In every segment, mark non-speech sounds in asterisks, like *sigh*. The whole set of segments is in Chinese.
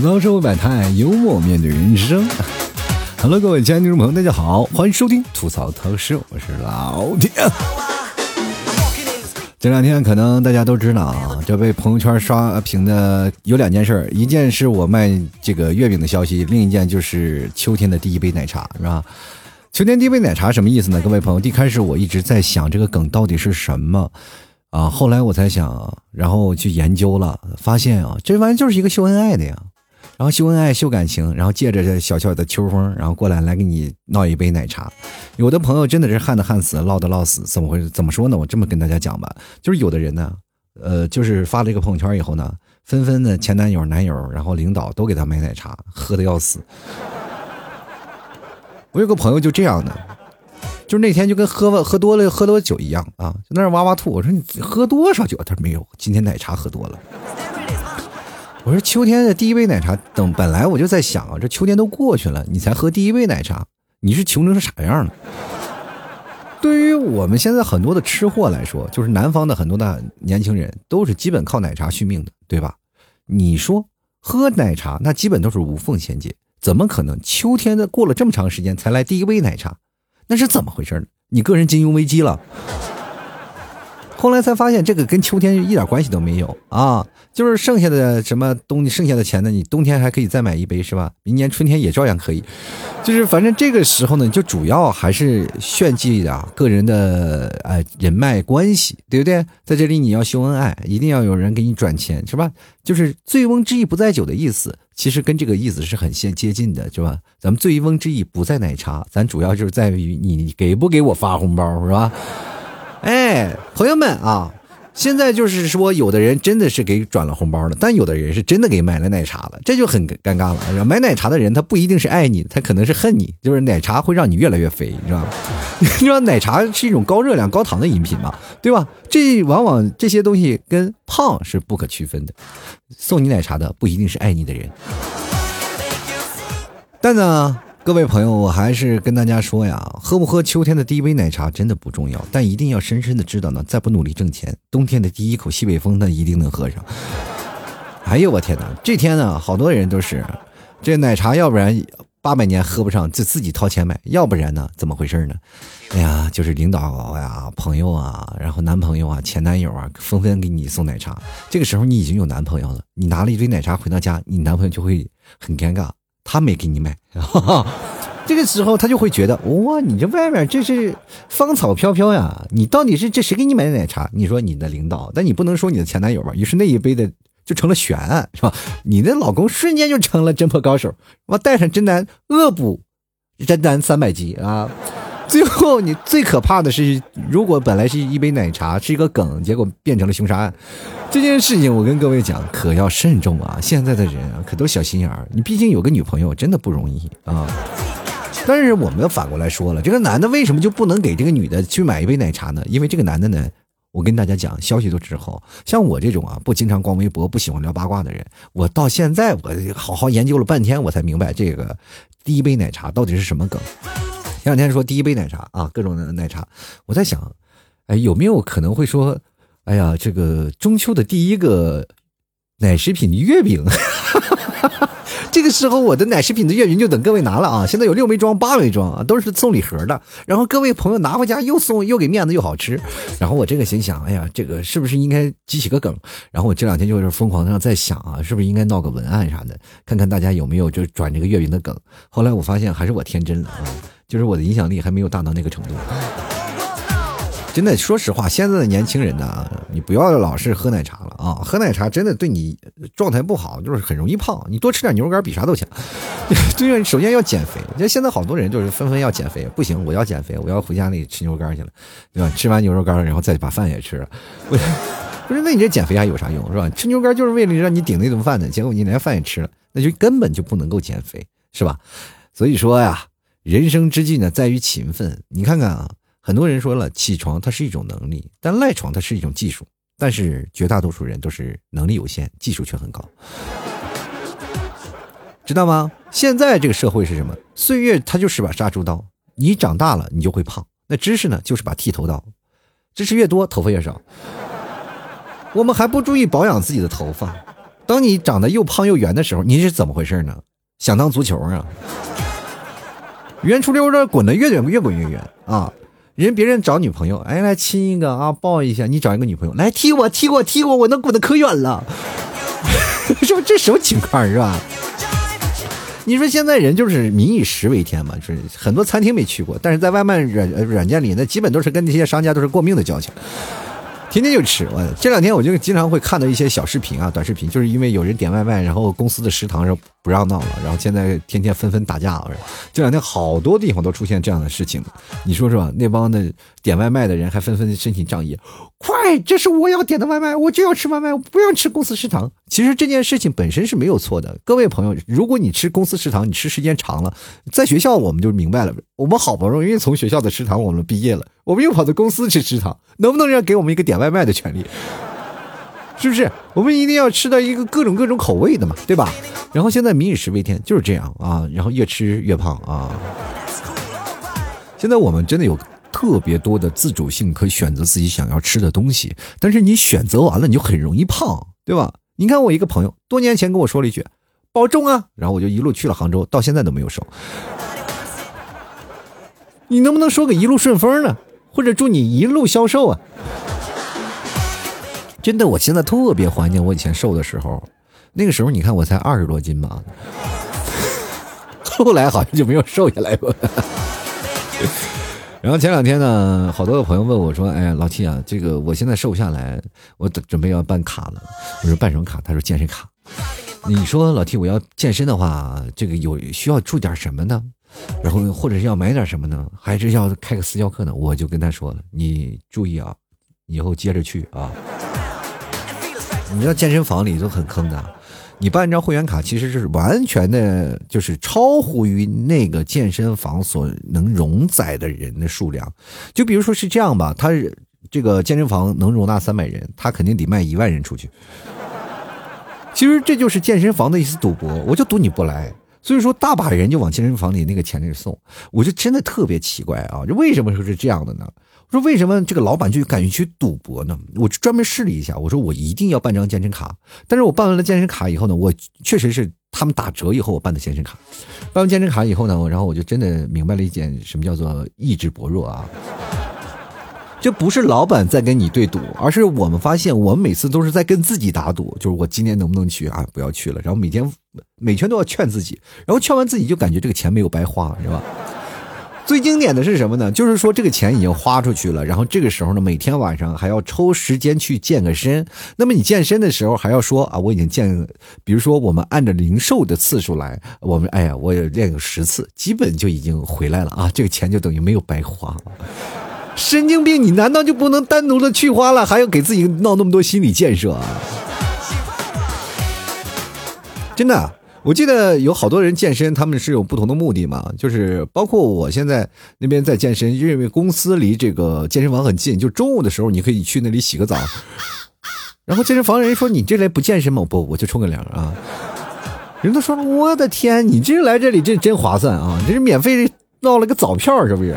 吐槽社会百态，幽默面对人生。Hello，各位亲爱的听众朋友，大家好，欢迎收听吐槽涛秀，我是老铁。*laughs* 这两天可能大家都知道啊，这被朋友圈刷屏的有两件事，一件是我卖这个月饼的消息，另一件就是秋天的第一杯奶茶，是吧？秋天第一杯奶茶什么意思呢？各位朋友，一开始我一直在想这个梗到底是什么。啊，后来我才想，然后去研究了，发现啊，这玩意就是一个秀恩爱的呀，然后秀恩爱、秀感情，然后借着这小小的秋风，然后过来来给你闹一杯奶茶。有的朋友真的是旱的旱死，涝的涝死，怎么回事？怎么说呢？我这么跟大家讲吧，就是有的人呢，呃，就是发了一个朋友圈以后呢，纷纷的前男友、男友，然后领导都给他买奶茶，喝的要死。我有个朋友就这样的。就那天就跟喝喝多了喝多酒一样啊，就那儿哇哇吐。我说你喝多少酒？他说没有，今天奶茶喝多了。我说秋天的第一杯奶茶，等本来我就在想啊，这秋天都过去了，你才喝第一杯奶茶，你是穷成啥样了？对于我们现在很多的吃货来说，就是南方的很多的年轻人都是基本靠奶茶续命的，对吧？你说喝奶茶，那基本都是无缝衔接，怎么可能秋天的过了这么长时间才来第一杯奶茶？那是怎么回事呢？你个人金融危机了。后来才发现，这个跟秋天一点关系都没有啊！就是剩下的什么东西，剩下的钱呢？你冬天还可以再买一杯，是吧？明年春天也照样可以。就是反正这个时候呢，就主要还是炫技啊，个人的哎人脉关系，对不对？在这里你要秀恩爱，一定要有人给你转钱，是吧？就是“醉翁之意不在酒”的意思，其实跟这个意思是很接接近的，是吧？咱们“醉翁之意不在奶茶”，咱主要就是在于你给不给我发红包，是吧？哎，朋友们啊，现在就是说，有的人真的是给转了红包了，但有的人是真的给买了奶茶了，这就很尴尬了。买奶茶的人他不一定是爱你，他可能是恨你，就是奶茶会让你越来越肥，你知道吗？你知道奶茶是一种高热量、高糖的饮品嘛，对吧？这往往这些东西跟胖是不可区分的。送你奶茶的不一定是爱你的人，但呢。各位朋友，我还是跟大家说呀，喝不喝秋天的第一杯奶茶真的不重要，但一定要深深的知道呢，再不努力挣钱，冬天的第一口西北风那一定能喝上。*laughs* 哎呦我天哪，这天呢，好多人都是这奶茶，要不然八百年喝不上，就自己掏钱买；要不然呢，怎么回事呢？哎呀，就是领导呀、朋友啊，然后男朋友啊、前男友啊，纷纷给你送奶茶。这个时候你已经有男朋友了，你拿了一堆奶茶回到家，你男朋友就会很尴尬。他没给你买，*laughs* 这个时候他就会觉得哇，你这外面这是芳草飘飘呀，你到底是这谁给你买的奶茶？你说你的领导，但你不能说你的前男友吧？于是那一杯的就成了悬案，是吧？你的老公瞬间就成了侦破高手，我带上真男恶补真男三百级啊！最后，你最可怕的是，如果本来是一杯奶茶是一个梗，结果变成了凶杀案，这件事情我跟各位讲，可要慎重啊！现在的人啊，可都小心眼儿。你毕竟有个女朋友，真的不容易啊。但是我们反过来说了，这个男的为什么就不能给这个女的去买一杯奶茶呢？因为这个男的呢，我跟大家讲，消息都滞后。像我这种啊，不经常逛微博、不喜欢聊八卦的人，我到现在我好好研究了半天，我才明白这个第一杯奶茶到底是什么梗。前两天说第一杯奶茶啊，各种的奶茶，我在想，哎，有没有可能会说，哎呀，这个中秋的第一个奶食品月饼，*laughs* 这个时候我的奶食品的月饼就等各位拿了啊！现在有六枚装、八枚装啊，都是送礼盒的。然后各位朋友拿回家又送又给面子又好吃。然后我这个心想，哎呀，这个是不是应该激起个梗？然后我这两天就是疯狂的在想啊，是不是应该闹个文案啥的，看看大家有没有就转这个月饼的梗。后来我发现还是我天真了啊。就是我的影响力还没有大到那个程度，真的，说实话，现在的年轻人呢，你不要老是喝奶茶了啊！喝奶茶真的对你状态不好，就是很容易胖。你多吃点牛肉干比啥都强。*laughs* 对，首先要减肥。你看现在好多人就是纷纷要减肥，不行，我要减肥，我要回家里吃牛肉干去了，对吧？吃完牛肉干，然后再把饭也吃了。不是，那你这减肥还有啥用，是吧？吃牛肉干就是为了让你顶那顿饭的，结果你连饭也吃了，那就根本就不能够减肥，是吧？所以说呀。人生之计呢，在于勤奋。你看看啊，很多人说了，起床它是一种能力，但赖床它是一种技术。但是绝大多数人都是能力有限，技术却很高，知道吗？现在这个社会是什么？岁月它就是把杀猪刀，你长大了你就会胖。那知识呢，就是把剃头刀，知识越多，头发越少。我们还不注意保养自己的头发。当你长得又胖又圆的时候，你是怎么回事呢？想当足球啊？圆出溜的滚的越远越滚越远啊！人别人找女朋友，哎，来亲一个啊，抱一下。你找一个女朋友，来踢我，踢我，踢我，我能滚得可远了。*laughs* 说这什么情况是吧？你说现在人就是民以食为天嘛，就是很多餐厅没去过，但是在外卖软软件里，那基本都是跟那些商家都是过命的交情。天天就吃，我这两天我就经常会看到一些小视频啊、短视频，就是因为有人点外卖，然后公司的食堂上不让闹了，然后现在天天纷纷打架。这两天好多地方都出现这样的事情，你说说，那帮的点外卖的人还纷纷申请仗义，快，这是我要点的外卖，我就要吃外卖，我不要吃公司食堂。其实这件事情本身是没有错的，各位朋友，如果你吃公司食堂，你吃时间长了，在学校我们就明白了，我们好不容易从学校的食堂我们毕业了，我们又跑到公司吃食堂，能不能让给我们一个点外卖的权利？是不是？我们一定要吃到一个各种各种口味的嘛，对吧？然后现在民以食为天，就是这样啊，然后越吃越胖啊。现在我们真的有特别多的自主性，可以选择自己想要吃的东西，但是你选择完了，你就很容易胖，对吧？你看我一个朋友，多年前跟我说了一句“保重啊”，然后我就一路去了杭州，到现在都没有瘦。你能不能说个一路顺风呢？或者祝你一路消瘦啊？真的，我现在特别怀念我以前瘦的时候，那个时候你看我才二十多斤吧，*laughs* 后来好像就没有瘦下来过。*laughs* 然后前两天呢，好多的朋友问我说：“哎呀，老七啊，这个我现在瘦下来，我准备要办卡了。”我说：“办什么卡？”他说：“健身卡。”你说老 T，我要健身的话，这个有需要注点什么呢？然后或者是要买点什么呢？还是要开个私教课呢？我就跟他说了：“你注意啊，以后接着去啊。你知道健身房里都很坑的。”你办一张会员卡，其实是完全的，就是超乎于那个健身房所能容载的人的数量。就比如说是这样吧，他这个健身房能容纳三百人，他肯定得卖一万人出去。其实这就是健身房的一次赌博，我就赌你不来。所以说，大把人就往健身房里那个钱里送，我就真的特别奇怪啊，这为什么说是这样的呢？说为什么这个老板就敢于去赌博呢？我专门试了一下，我说我一定要办张健身卡。但是我办完了健身卡以后呢，我确实是他们打折以后我办的健身卡。办完健身卡以后呢，然后我就真的明白了一件什么叫做意志薄弱啊。这不是老板在跟你对赌，而是我们发现我们每次都是在跟自己打赌，就是我今天能不能去啊？不要去了。然后每天每天都要劝自己，然后劝完自己就感觉这个钱没有白花，是吧？最经典的是什么呢？就是说这个钱已经花出去了，然后这个时候呢，每天晚上还要抽时间去健个身。那么你健身的时候还要说啊，我已经健，比如说我们按照零售的次数来，我们哎呀，我也练个十次，基本就已经回来了啊，这个钱就等于没有白花。神经病，你难道就不能单独的去花了，还要给自己闹那么多心理建设啊？真的。我记得有好多人健身，他们是有不同的目的嘛，就是包括我现在那边在健身，因为公司离这个健身房很近，就中午的时候你可以去那里洗个澡。*laughs* 然后健身房人说：“你这来不健身吗？”不，我就冲个凉啊。人都说了：“我的天，你这来这里这真划算啊！这是免费闹了个澡票，是不是？”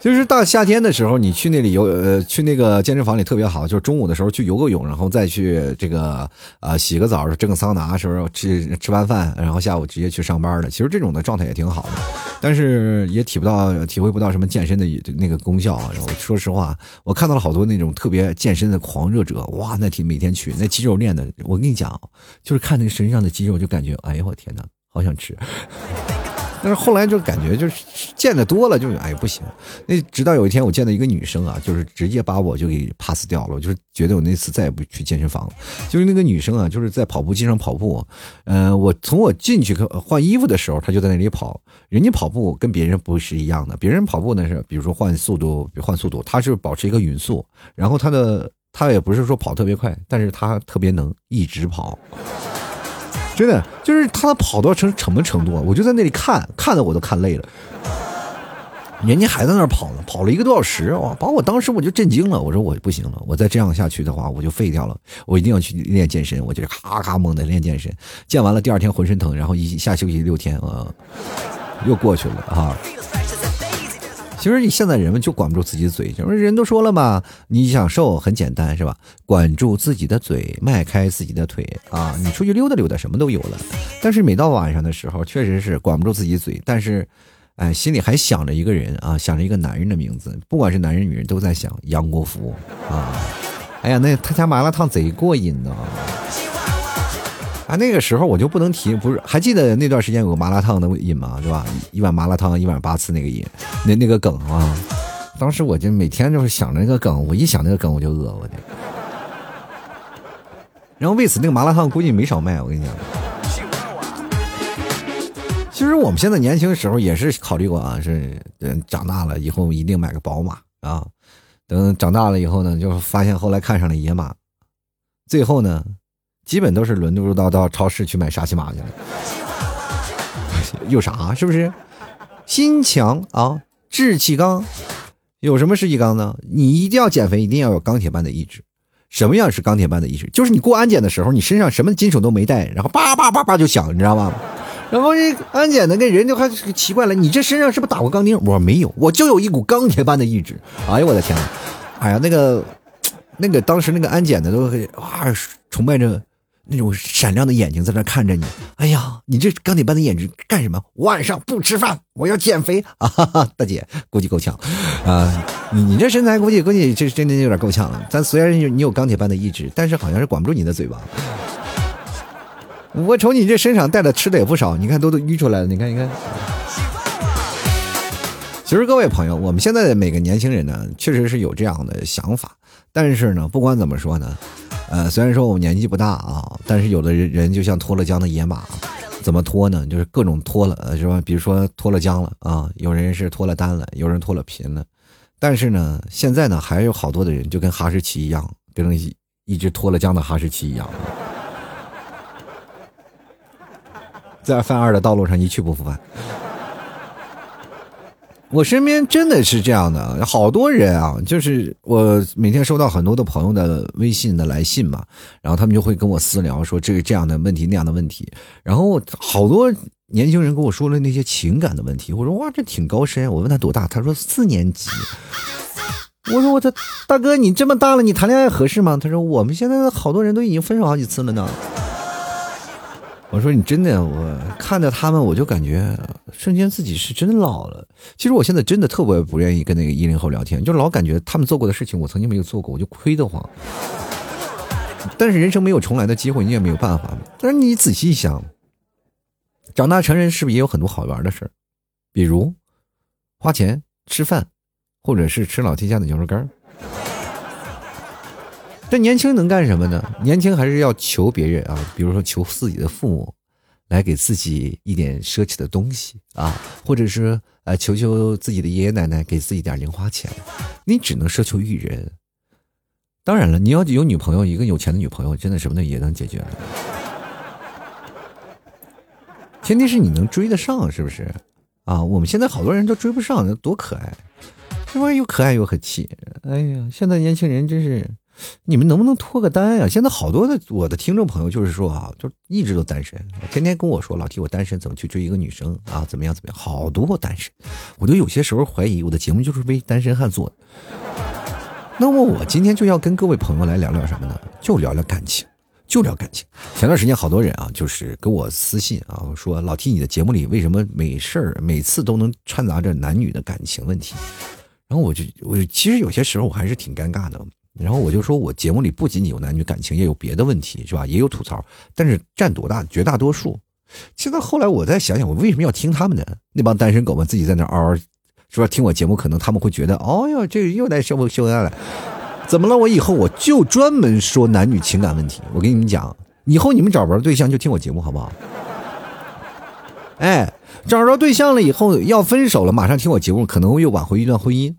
就是大夏天的时候，你去那里游，呃，去那个健身房里特别好。就是中午的时候去游个泳，然后再去这个啊洗个澡，蒸个桑拿，是不是？吃吃完饭，然后下午直接去上班的。其实这种的状态也挺好的，但是也体不到、体会不到什么健身的那个功效啊。说实话，我看到了好多那种特别健身的狂热者，哇，那挺每天去，那肌肉练的，我跟你讲，就是看那个身上的肌肉，就感觉，哎呦我天哪，好想吃。但是后来就感觉就是见的多了，就哎不行。那直到有一天我见到一个女生啊，就是直接把我就给 pass 掉了。我就是觉得我那次再也不去健身房了。就是那个女生啊，就是在跑步机上跑步。嗯，我从我进去换衣服的时候，她就在那里跑。人家跑步跟别人不是一样的，别人跑步呢是比如说换速度换速度，她是保持一个匀速。然后她的她也不是说跑特别快，但是她特别能一直跑。真的就是他跑到成什么程度啊？我就在那里看，看的我都看累了。人家还在那儿跑呢，跑了一个多小时，哇！把我当时我就震惊了。我说我不行了，我再这样下去的话，我就废掉了。我一定要去练健身，我就咔咔猛的练健身。健完了第二天浑身疼，然后一下休息六天啊，又过去了啊。其实你现在人们就管不住自己的嘴，就是人都说了嘛，你想瘦很简单是吧？管住自己的嘴，迈开自己的腿啊，你出去溜达溜达，什么都有了。但是每到晚上的时候，确实是管不住自己嘴，但是，哎，心里还想着一个人啊，想着一个男人的名字，不管是男人女人，都在想杨国福啊。哎呀，那他家麻辣烫贼过瘾呢。啊那个时候我就不能提，不是还记得那段时间有个麻辣烫的瘾吗？是吧？一碗麻辣烫一碗八次那个瘾，那那个梗啊，当时我就每天就是想着那个梗，我一想那个梗我就饿，我的。然后为此那个麻辣烫估计没少卖，我跟你讲。其实我们现在年轻的时候也是考虑过啊，是嗯长大了以后一定买个宝马啊，等长大了以后呢，就发现后来看上了野马，最后呢。基本都是轮渡到到超市去买沙琪玛去了，*laughs* 有啥是不是？心强啊，志气刚，有什么志气刚呢？你一定要减肥，一定要有钢铁般的意志。什么样是钢铁般的意志？就是你过安检的时候，你身上什么金属都没带，然后叭叭叭叭就响，你知道吗？然后这安检的那人就还奇怪了，你这身上是不是打过钢钉？我说没有，我就有一股钢铁般的意志。哎呦我的天呐！哎呀，那个那个当时那个安检的都哇崇拜着。那种闪亮的眼睛在那看着你，哎呀，你这钢铁般的眼睛干什么？晚上不吃饭，我要减肥 *laughs* 啊！哈哈，大姐估计够呛啊！你你这身材估计估计这真的有点够呛了。咱虽然你有钢铁般的意志，但是好像是管不住你的嘴巴。我瞅你这身上带的吃的也不少，你看都都淤出来了，你看你看。其实各位朋友，我们现在的每个年轻人呢，确实是有这样的想法，但是呢，不管怎么说呢。呃，虽然说我们年纪不大啊，但是有的人人就像脱了缰的野马，怎么脱呢？就是各种脱了，是吧？比如说脱了缰了啊，有人是脱了单了，有人脱了贫了，但是呢，现在呢，还有好多的人就跟哈士奇一样，跟一一只脱了缰的哈士奇一样，在犯二的道路上一去不复返。我身边真的是这样的，好多人啊，就是我每天收到很多的朋友的微信的来信嘛，然后他们就会跟我私聊说这个这样的问题那样的问题，然后好多年轻人跟我说了那些情感的问题，我说哇这挺高深，我问他多大，他说四年级，我说我这大哥你这么大了，你谈恋爱合适吗？他说我们现在好多人都已经分手好几次了呢。我说你真的，我看着他们，我就感觉瞬间自己是真老了。其实我现在真的特别不愿意跟那个一零后聊天，就老感觉他们做过的事情我曾经没有做过，我就亏得慌。但是人生没有重来的机会，你也没有办法。但是你仔细一想，长大成人是不是也有很多好玩的事？比如花钱吃饭，或者是吃老 T 家的牛肉干但年轻能干什么呢？年轻还是要求别人啊，比如说求自己的父母，来给自己一点奢侈的东西啊，或者是呃求求自己的爷爷奶奶给自己点零花钱。你只能奢求于人。当然了，你要有女朋友，一个有钱的女朋友，真的什么的也能解决。前提是你能追得上，是不是？啊，我们现在好多人都追不上，多可爱，这玩意？又可爱又很气。哎呀，现在年轻人真是。你们能不能脱个单呀？现在好多的我的听众朋友就是说啊，就一直都单身，天天跟我说老提我单身怎么去追一个女生啊？怎么样怎么样？好多单身，我都有些时候怀疑我的节目就是为单身汉做的。那么我今天就要跟各位朋友来聊聊什么呢？就聊聊感情，就聊感情。前段时间好多人啊，就是给我私信啊，说老提你的节目里为什么没事儿每次都能掺杂着男女的感情问题？然后我就我其实有些时候我还是挺尴尬的。然后我就说，我节目里不仅仅有男女感情，也有别的问题，是吧？也有吐槽，但是占多大？绝大多数。现在后来我再想想，我为什么要听他们的？那帮单身狗们自己在那嗷嗷，是吧？听我节目，可能他们会觉得，哦哟，这又来秀秀恩爱了。怎么了？我以后我就专门说男女情感问题。我跟你们讲，以后你们找不着对象就听我节目，好不好？哎，找着对象了以后要分手了，马上听我节目，可能又挽回一段婚姻。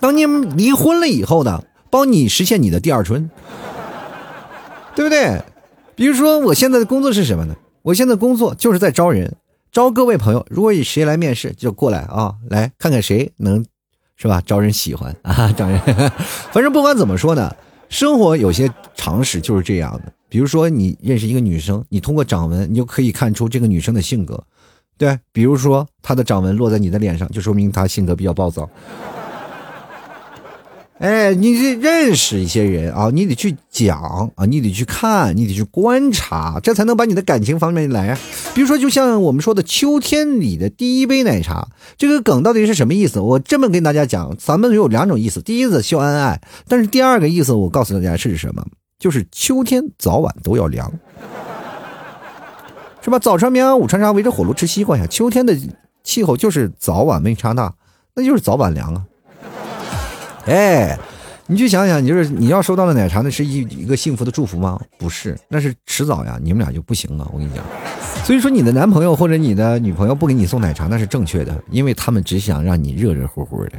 当你离婚了以后呢，帮你实现你的第二春，对不对？比如说，我现在的工作是什么呢？我现在工作就是在招人，招各位朋友。如果谁来面试，就过来啊，来看看谁能，是吧？招人喜欢 *laughs* 啊，招人。反正不管怎么说呢，生活有些常识就是这样的。比如说，你认识一个女生，你通过掌纹，你就可以看出这个女生的性格。对，比如说她的掌纹落在你的脸上，就说明她性格比较暴躁。哎，你得认识一些人啊，你得去讲啊，你得去看，你得去观察，这才能把你的感情方面来啊。比如说，就像我们说的秋天里的第一杯奶茶，这个梗到底是什么意思？我这么跟大家讲，咱们有两种意思，第一个秀恩爱，但是第二个意思我告诉大家是什么？就是秋天早晚都要凉，是吧？早穿棉袄，午穿纱，围着火炉吃西瓜呀。秋天的气候就是早晚温差大，那就是早晚凉啊。哎，你去想想，你就是你要收到了奶茶，那是一一个幸福的祝福吗？不是，那是迟早呀，你们俩就不行了。我跟你讲，所以说你的男朋友或者你的女朋友不给你送奶茶，那是正确的，因为他们只想让你热热乎乎的。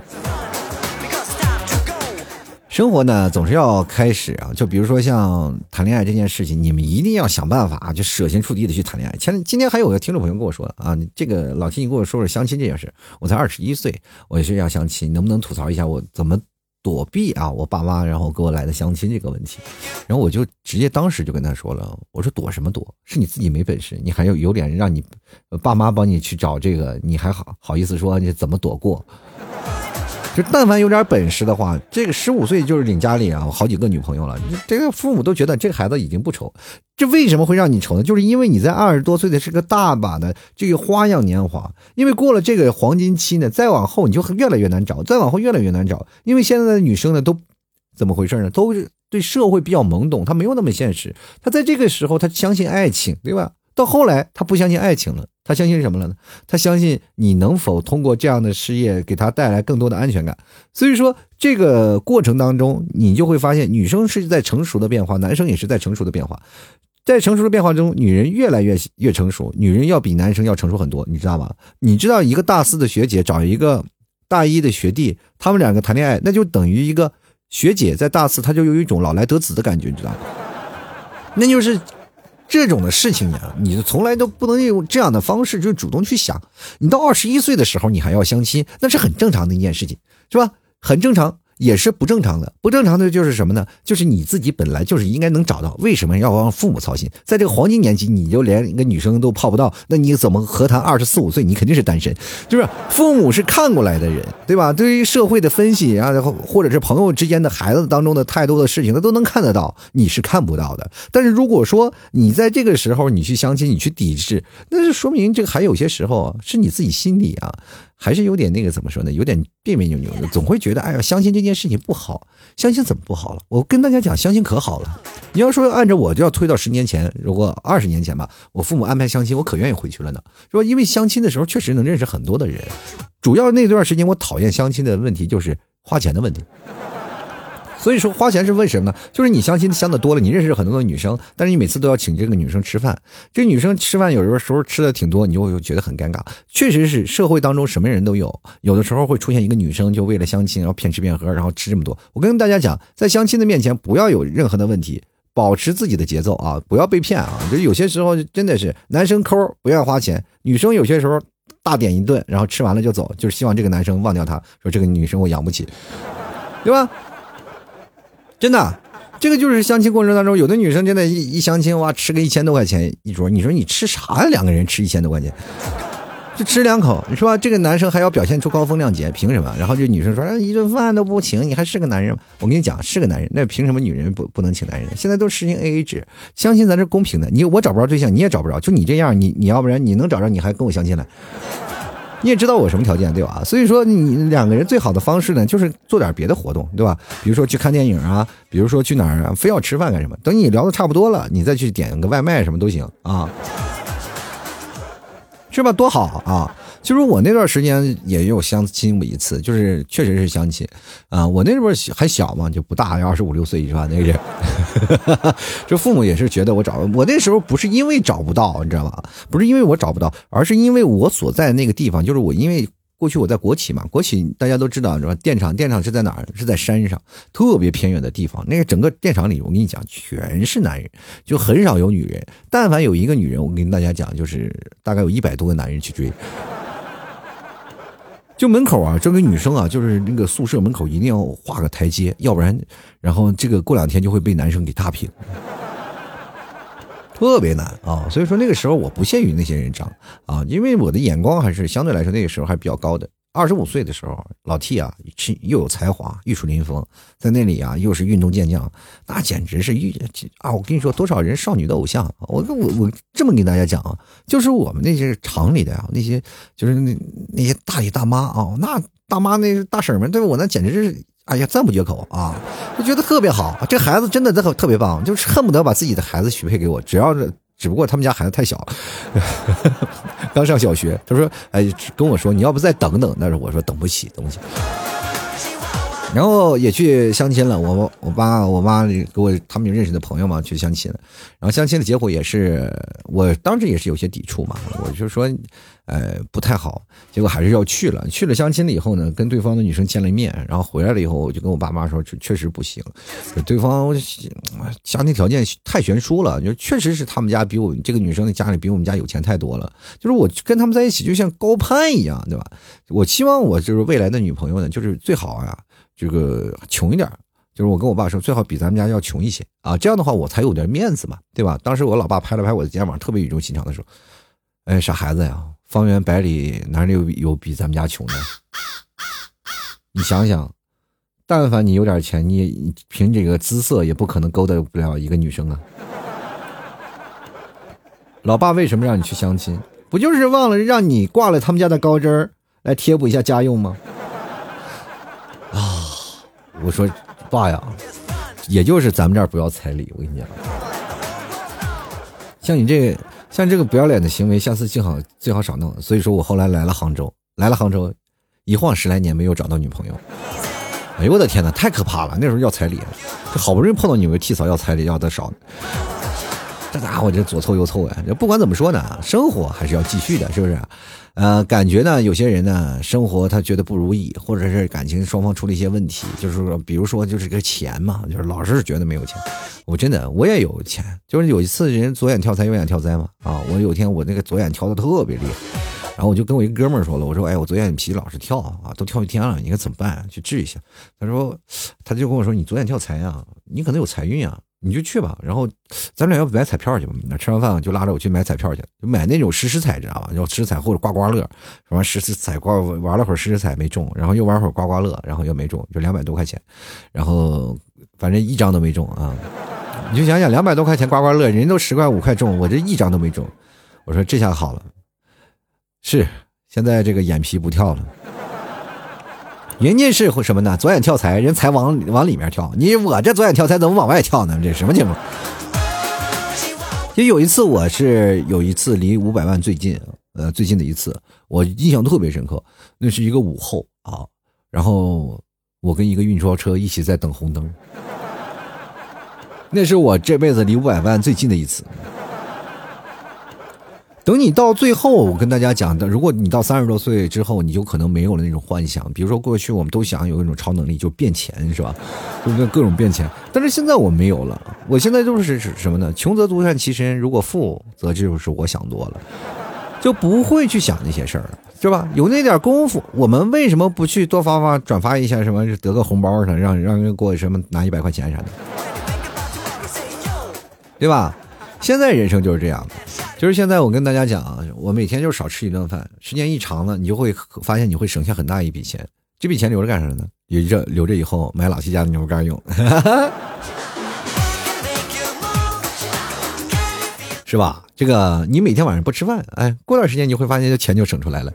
生活呢，总是要开始啊，就比如说像谈恋爱这件事情，你们一定要想办法，就舍心处地的去谈恋爱。前今天还有个听众朋友跟我说啊，这个老七，你跟我说说相亲这件事。我才二十一岁，我也是要相亲，能不能吐槽一下我怎么？躲避啊，我爸妈然后给我来的相亲这个问题，然后我就直接当时就跟他说了，我说躲什么躲？是你自己没本事，你还有有脸让你爸妈帮你去找这个，你还好好意思说你怎么躲过？就但凡有点本事的话，这个十五岁就是领家里啊，好几个女朋友了。这个父母都觉得这孩子已经不愁，这为什么会让你愁呢？就是因为你在二十多岁的是个大把的这个花样年华，因为过了这个黄金期呢，再往后你就越来越难找，再往后越来越难找。因为现在的女生呢，都怎么回事呢？都是对社会比较懵懂，她没有那么现实。她在这个时候，她相信爱情，对吧？到后来，他不相信爱情了。他相信什么了呢？他相信你能否通过这样的事业给他带来更多的安全感。所以说，这个过程当中，你就会发现，女生是在成熟的变化，男生也是在成熟的变化。在成熟的变化中，女人越来越越成熟，女人要比男生要成熟很多，你知道吗？你知道一个大四的学姐找一个大一的学弟，他们两个谈恋爱，那就等于一个学姐在大四，她就有一种老来得子的感觉，你知道吗？那就是。这种的事情呀，你从来都不能用这样的方式就主动去想。你到二十一岁的时候，你还要相亲，那是很正常的一件事情，是吧？很正常。也是不正常的，不正常的就是什么呢？就是你自己本来就是应该能找到，为什么要让父母操心？在这个黄金年纪，你就连一个女生都泡不到，那你怎么何谈二十四五岁？你肯定是单身，就是父母是看过来的人，对吧？对于社会的分析啊，然后或者是朋友之间的孩子当中的太多的事情，他都能看得到，你是看不到的。但是如果说你在这个时候你去相亲，你去抵制，那就说明这个还有些时候是你自己心里啊。还是有点那个怎么说呢？有点别别扭扭的，总会觉得哎呀，相亲这件事情不好。相亲怎么不好了？我跟大家讲，相亲可好了。你要说按照我就要推到十年前，如果二十年前吧，我父母安排相亲，我可愿意回去了呢。说因为相亲的时候确实能认识很多的人，主要那段时间我讨厌相亲的问题就是花钱的问题。所以说花钱是为什么呢？就是你相亲相的多了，你认识很多的女生，但是你每次都要请这个女生吃饭，这女生吃饭有时候时候吃的挺多，你就会觉得很尴尬。确实是社会当中什么人都有，有的时候会出现一个女生就为了相亲，然后骗吃骗喝，然后吃这么多。我跟大家讲，在相亲的面前不要有任何的问题，保持自己的节奏啊，不要被骗啊。就有些时候真的是男生抠不愿花钱，女生有些时候大点一顿，然后吃完了就走，就是希望这个男生忘掉她，说这个女生我养不起，对吧？真的，这个就是相亲过程当中，有的女生真的，一一相亲哇，吃个一千多块钱一桌，你说你吃啥呀？两个人吃一千多块钱，就吃两口，你说这个男生还要表现出高风亮节，凭什么？然后这女生说，一顿饭都不请，你还是个男人吗？我跟你讲，是个男人，那凭什么女人不不能请男人？现在都实行 A A 制，相亲咱是公平的，你我找不着对象，你也找不着，就你这样，你你要不然你能找着，你还跟我相亲来？你也知道我什么条件对吧？所以说你两个人最好的方式呢，就是做点别的活动，对吧？比如说去看电影啊，比如说去哪儿啊，非要吃饭干什么？等你聊的差不多了，你再去点个外卖什么都行啊，是吧？多好啊！就是我那段时间也有相亲过一次，就是确实是相亲，啊，我那时候还小嘛，就不大，二十五六岁是吧？那个人，*laughs* 这父母也是觉得我找我那时候不是因为找不到，你知道吧？不是因为我找不到，而是因为我所在那个地方，就是我因为过去我在国企嘛，国企大家都知道是吧？电厂，电厂是在哪儿？是在山上，特别偏远的地方。那个整个电厂里，我跟你讲，全是男人，就很少有女人。但凡有一个女人，我跟大家讲，就是大概有一百多个男人去追。就门口啊，这个女生啊，就是那个宿舍门口一定要画个台阶，要不然，然后这个过两天就会被男生给踏平。特别难啊。所以说那个时候我不屑于那些人渣啊，因为我的眼光还是相对来说那个时候还比较高的。二十五岁的时候，老 T 啊，又有才华，玉树临风，在那里啊，又是运动健将，那简直是玉啊！我跟你说，多少人少女的偶像，我我我这么跟大家讲啊，就是我们那些厂里的啊，那些就是那那些大爷大妈啊，那大妈那大婶们，对我那简直是哎呀赞不绝口啊！就觉得特别好，这孩子真的特特别棒，就是恨不得把自己的孩子许配给我，只要是。只不过他们家孩子太小了，刚上小学。他说：“哎，跟我说你要不再等等。”但是我说等不起，等不起。然后也去相亲了，我我爸我妈给我他们认识的朋友嘛去相亲了，然后相亲的结果也是，我当时也是有些抵触嘛，我就说，呃不太好，结果还是要去了。去了相亲了以后呢，跟对方的女生见了面，然后回来了以后，我就跟我爸妈说，确实不行，对方家庭条件太悬殊了，就确实是他们家比我这个女生的家里比我们家有钱太多了，就是我跟他们在一起就像高攀一样，对吧？我希望我就是未来的女朋友呢，就是最好啊。这个穷一点，就是我跟我爸说，最好比咱们家要穷一些啊，这样的话我才有点面子嘛，对吧？当时我老爸拍了拍我的肩膀，特别语重心长的说：“哎，傻孩子呀，方圆百里哪里有有比咱们家穷的？*laughs* 你想想，但凡你有点钱，你凭这个姿色也不可能勾搭不了一个女生啊。老爸为什么让你去相亲？不就是忘了让你挂了他们家的高枝儿来贴补一下家用吗？”啊我说，爸呀，也就是咱们这儿不要彩礼。我跟你讲，像你这个像这个不要脸的行为，下次最好最好少弄。所以说我后来来了杭州，来了杭州，一晃十来年没有找到女朋友。哎呦我的天哪，太可怕了！那时候要彩礼，这好不容易碰到你们替嫂要彩礼要的少，这家伙这左凑右凑呀。这不管怎么说呢，生活还是要继续的，是不是？呃，感觉呢，有些人呢，生活他觉得不如意，或者是感情双方出了一些问题，就是说，比如说就是个钱嘛，就是老是觉得没有钱。我真的我也有钱，就是有一次人左眼跳财，右眼跳灾嘛。啊，我有天我那个左眼跳的特别厉害，然后我就跟我一哥们儿说了，我说，哎，我左眼皮老是跳啊，都跳一天了，你该怎么办？去治一下。他说，他就跟我说，你左眼跳财啊，你可能有财运啊。你就去吧，然后咱俩要不买彩票去吧？那吃完饭就拉着我去买彩票去，就买那种实时彩，知道吧？要实时彩或者刮刮乐，什么实时彩刮玩了会儿实时彩没中，然后又玩会儿刮刮乐，然后又没中，就两百多块钱，然后反正一张都没中啊！你就想想，两百多块钱刮刮乐，人都十块五块中，我这一张都没中。我说这下好了，是现在这个眼皮不跳了。人家是什么呢？左眼跳财，人财往往里面跳。你我这左眼跳财怎么往外跳呢？这什么情况？就有一次，我是有一次离五百万最近，呃，最近的一次，我印象特别深刻。那是一个午后啊，然后我跟一个运钞车一起在等红灯，那是我这辈子离五百万最近的一次。等你到最后，我跟大家讲的，如果你到三十多岁之后，你就可能没有了那种幻想。比如说过去我们都想有一种超能力，就变钱，是吧？就那各种变钱。但是现在我没有了，我现在就是什么呢？穷则独善其身，如果富则就是我想多了，就不会去想那些事儿了，是吧？有那点功夫，我们为什么不去多发发转发一下什么，得个红包啥？让让人给我什么拿一百块钱啥的，对吧？现在人生就是这样的，就是现在我跟大家讲啊，我每天就少吃一顿饭，时间一长了，你就会发现你会省下很大一笔钱。这笔钱留着干啥呢？留着留着以后买老七家的牛肉干用，*laughs* 是吧？这个你每天晚上不吃饭，哎，过段时间你会发现这钱就省出来了。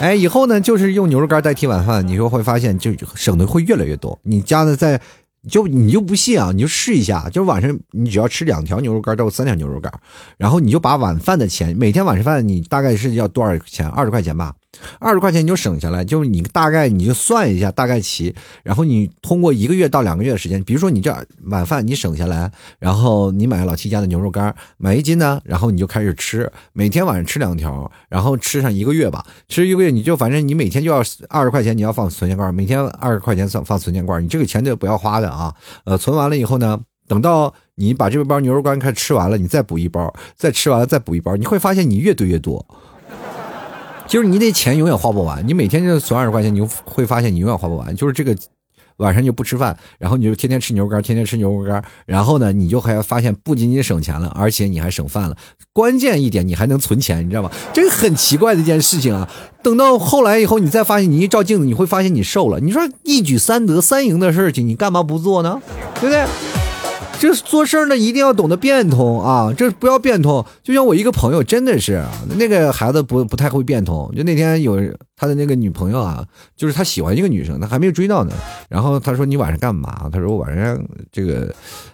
哎，以后呢就是用牛肉干代替晚饭，你就会发现就省的会越来越多。你家的在。就你就不信啊？你就试一下，就晚上你只要吃两条牛肉干到三条牛肉干，然后你就把晚饭的钱，每天晚上饭你大概是要多少钱？二十块钱吧。二十块钱你就省下来，就是你大概你就算一下大概齐，然后你通过一个月到两个月的时间，比如说你这晚饭你省下来，然后你买老七家的牛肉干，买一斤呢，然后你就开始吃，每天晚上吃两条，然后吃上一个月吧，吃一个月你就反正你每天就要二十块钱，你要放存钱罐，每天二十块钱放放存钱罐，你这个钱就不要花的啊，呃，存完了以后呢，等到你把这包牛肉干开始吃完了，你再补一包，再吃完了再补一包，你会发现你越堆越多。就是你那钱永远花不完，你每天就存二十块钱，你就会发现你永远花不完。就是这个晚上就不吃饭，然后你就天天吃牛肉干，天天吃牛肉干，然后呢，你就还发现不仅仅省钱了，而且你还省饭了。关键一点，你还能存钱，你知道吗？这个很奇怪的一件事情啊。等到后来以后，你再发现你一照镜子，你会发现你瘦了。你说一举三得、三赢的事情，你干嘛不做呢？对不对？这做事呢，一定要懂得变通啊！这不要变通。就像我一个朋友，真的是那个孩子不不太会变通。就那天有他的那个女朋友啊，就是他喜欢一个女生，他还没有追到呢。然后他说：“你晚上干嘛？”他说：“晚上这个，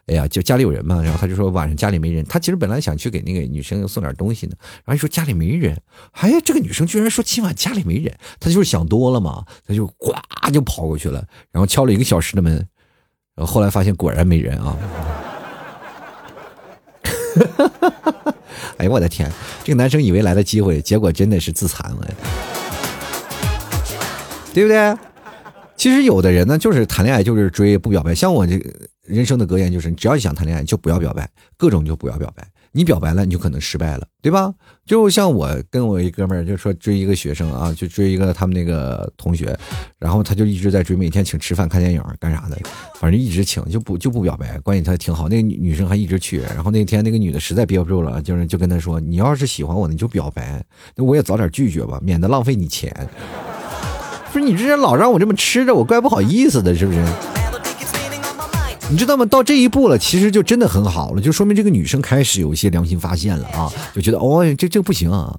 哎呀，就家里有人嘛。”然后他就说：“晚上家里没人。”他其实本来想去给那个女生送点东西呢。然后一说家里没人，哎呀，这个女生居然说今晚家里没人，他就是想多了嘛，他就呱就跑过去了，然后敲了一个小时的门。然后后来发现果然没人啊！*laughs* 哎呦我的天，这个男生以为来的机会，结果真的是自残了，对不对？其实有的人呢，就是谈恋爱就是追不表白，像我这个人生的格言就是：只要你想谈恋爱，就不要表白，各种就不要表白。你表白了，你就可能失败了，对吧？就像我跟我一哥们儿，就说追一个学生啊，就追一个他们那个同学，然后他就一直在追，每天请吃饭、看电影干啥的，反正一直请，就不就不表白。关系他挺好，那个女女生还一直去。然后那天那个女的实在憋不住了，就是就跟他说：“你要是喜欢我，你就表白，那我也早点拒绝吧，免得浪费你钱。*laughs* ”不是你这人老让我这么吃着，我怪不好意思的，是不是？你知道吗？到这一步了，其实就真的很好了，就说明这个女生开始有一些良心发现了啊，就觉得哦，这这不行啊，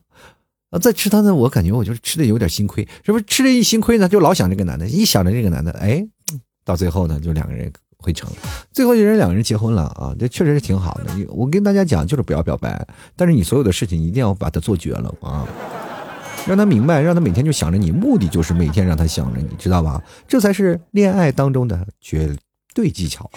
啊，再吃他呢，我感觉我就是吃的有点心亏，是不是？吃了一心亏呢，就老想这个男的，一想着这个男的，哎，到最后呢，就两个人会成，最后就人两个人结婚了啊，这确实是挺好的。我跟大家讲，就是不要表白，但是你所有的事情一定要把它做绝了啊，让他明白，让他每天就想着你，目的就是每天让他想着你，知道吧？这才是恋爱当中的绝。对技巧。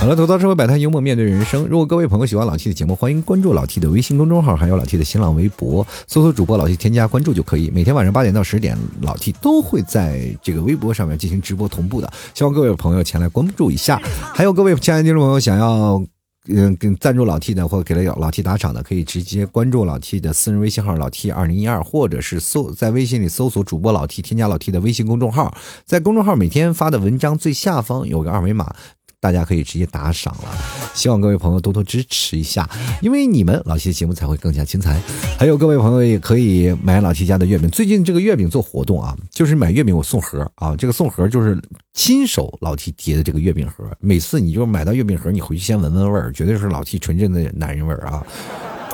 好了，吐槽社会百态，幽默面对人生。如果各位朋友喜欢老 T 的节目，欢迎关注老 T 的微信公众号，还有老 T 的新浪微博，搜索主播老 T 添加关注就可以。每天晚上八点到十点，老 T 都会在这个微博上面进行直播同步的，希望各位朋友前来关注一下。还有各位亲爱的听众朋友，想要。嗯，跟赞助老 T 的或给了老 T 打赏的，可以直接关注老 T 的私人微信号老 T 二零一二，或者是搜在微信里搜索主播老 T，添加老 T 的微信公众号，在公众号每天发的文章最下方有个二维码。大家可以直接打赏了，希望各位朋友多多支持一下，因为你们老七的节目才会更加精彩。还有各位朋友也可以买老七家的月饼，最近这个月饼做活动啊，就是买月饼我送盒啊，这个送盒就是亲手老七叠的这个月饼盒，每次你就买到月饼盒，你回去先闻闻味儿，绝对是老七纯正的男人味儿啊，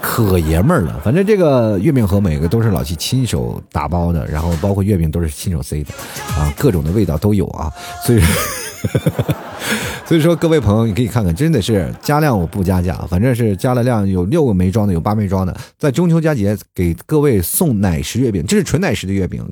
可爷们儿了。反正这个月饼盒每个都是老七亲手打包的，然后包括月饼都是亲手塞的啊，各种的味道都有啊，所以。*laughs* 所以说，各位朋友，你可以看看，真的是加量我不加价，反正是加了量，有六个没装的，有八没装的，在中秋佳节给各位送奶食月饼，这是纯奶食的月饼，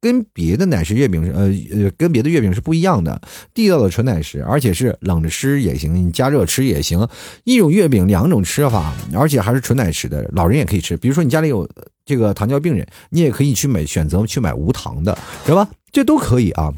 跟别的奶食月饼呃呃跟别的月饼是不一样的，地道的纯奶食，而且是冷着吃也行，你加热吃也行，一种月饼两种吃法，而且还是纯奶食的，老人也可以吃，比如说你家里有这个糖尿病人，你也可以去买选择去买无糖的，知道吧？这都可以啊，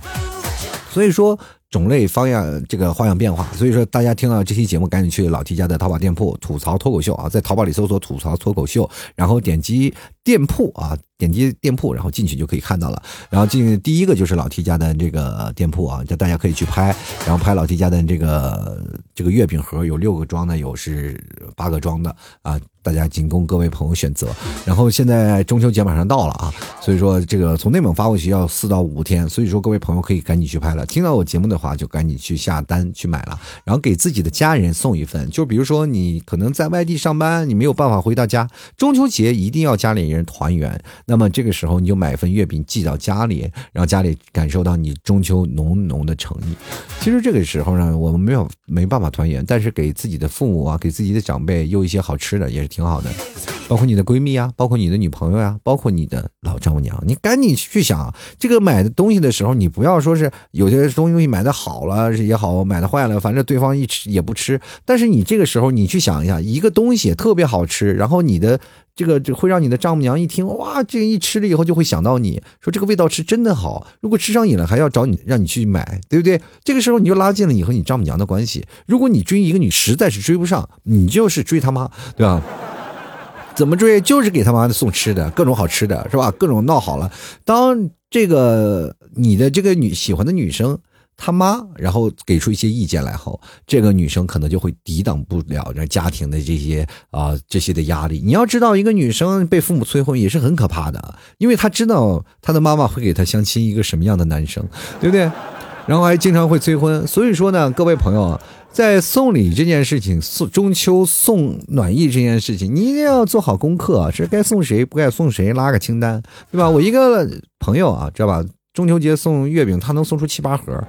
所以说。种类方样，这个花样变化，所以说大家听到这期节目，赶紧去老 T 家的淘宝店铺吐槽脱口秀啊，在淘宝里搜索吐槽脱口秀，然后点击店铺啊，点击店铺，然后进去就可以看到了。然后进第一个就是老 T 家的这个店铺啊，就大家可以去拍，然后拍老 T 家的这个这个月饼盒，有六个装的，有是八个装的啊。大家仅供各位朋友选择。然后现在中秋节马上到了啊，所以说这个从内蒙发过去要四到五天，所以说各位朋友可以赶紧去拍了。听到我节目的话，就赶紧去下单去买了，然后给自己的家人送一份。就比如说你可能在外地上班，你没有办法回到家，中秋节一定要家里人团圆。那么这个时候你就买份月饼寄到家里，让家里感受到你中秋浓浓的诚意。其实这个时候呢，我们没有没办法团圆，但是给自己的父母啊，给自己的长辈邮一些好吃的也是。挺好的，包括你的闺蜜啊，包括你的女朋友呀，包括你的老丈母娘，你赶紧去想这个买的东西的时候，你不要说是有些东西买的好了也好，买的坏了，反正对方一吃也不吃。但是你这个时候你去想一下，一个东西特别好吃，然后你的这个这会让你的丈母娘一听，哇，这一吃了以后就会想到你说这个味道是真的好。如果吃上瘾了，还要找你让你去买，对不对？这个时候你就拉近了你和你丈母娘的关系。如果你追一个女实在是追不上，你就是追他妈，对吧？怎么追？就是给他妈的送吃的，各种好吃的，是吧？各种闹好了。当这个你的这个女喜欢的女生他妈，然后给出一些意见来后，这个女生可能就会抵挡不了这家庭的这些啊这些的压力。你要知道，一个女生被父母催婚也是很可怕的，因为她知道她的妈妈会给她相亲一个什么样的男生，对不对？然后还经常会催婚。所以说呢，各位朋友，在送礼这件事情，送中秋送暖意这件事情，你一定要做好功课，是该送谁，不该送谁，拉个清单，对吧？我一个朋友啊，知道吧？中秋节送月饼，他能送出七八盒。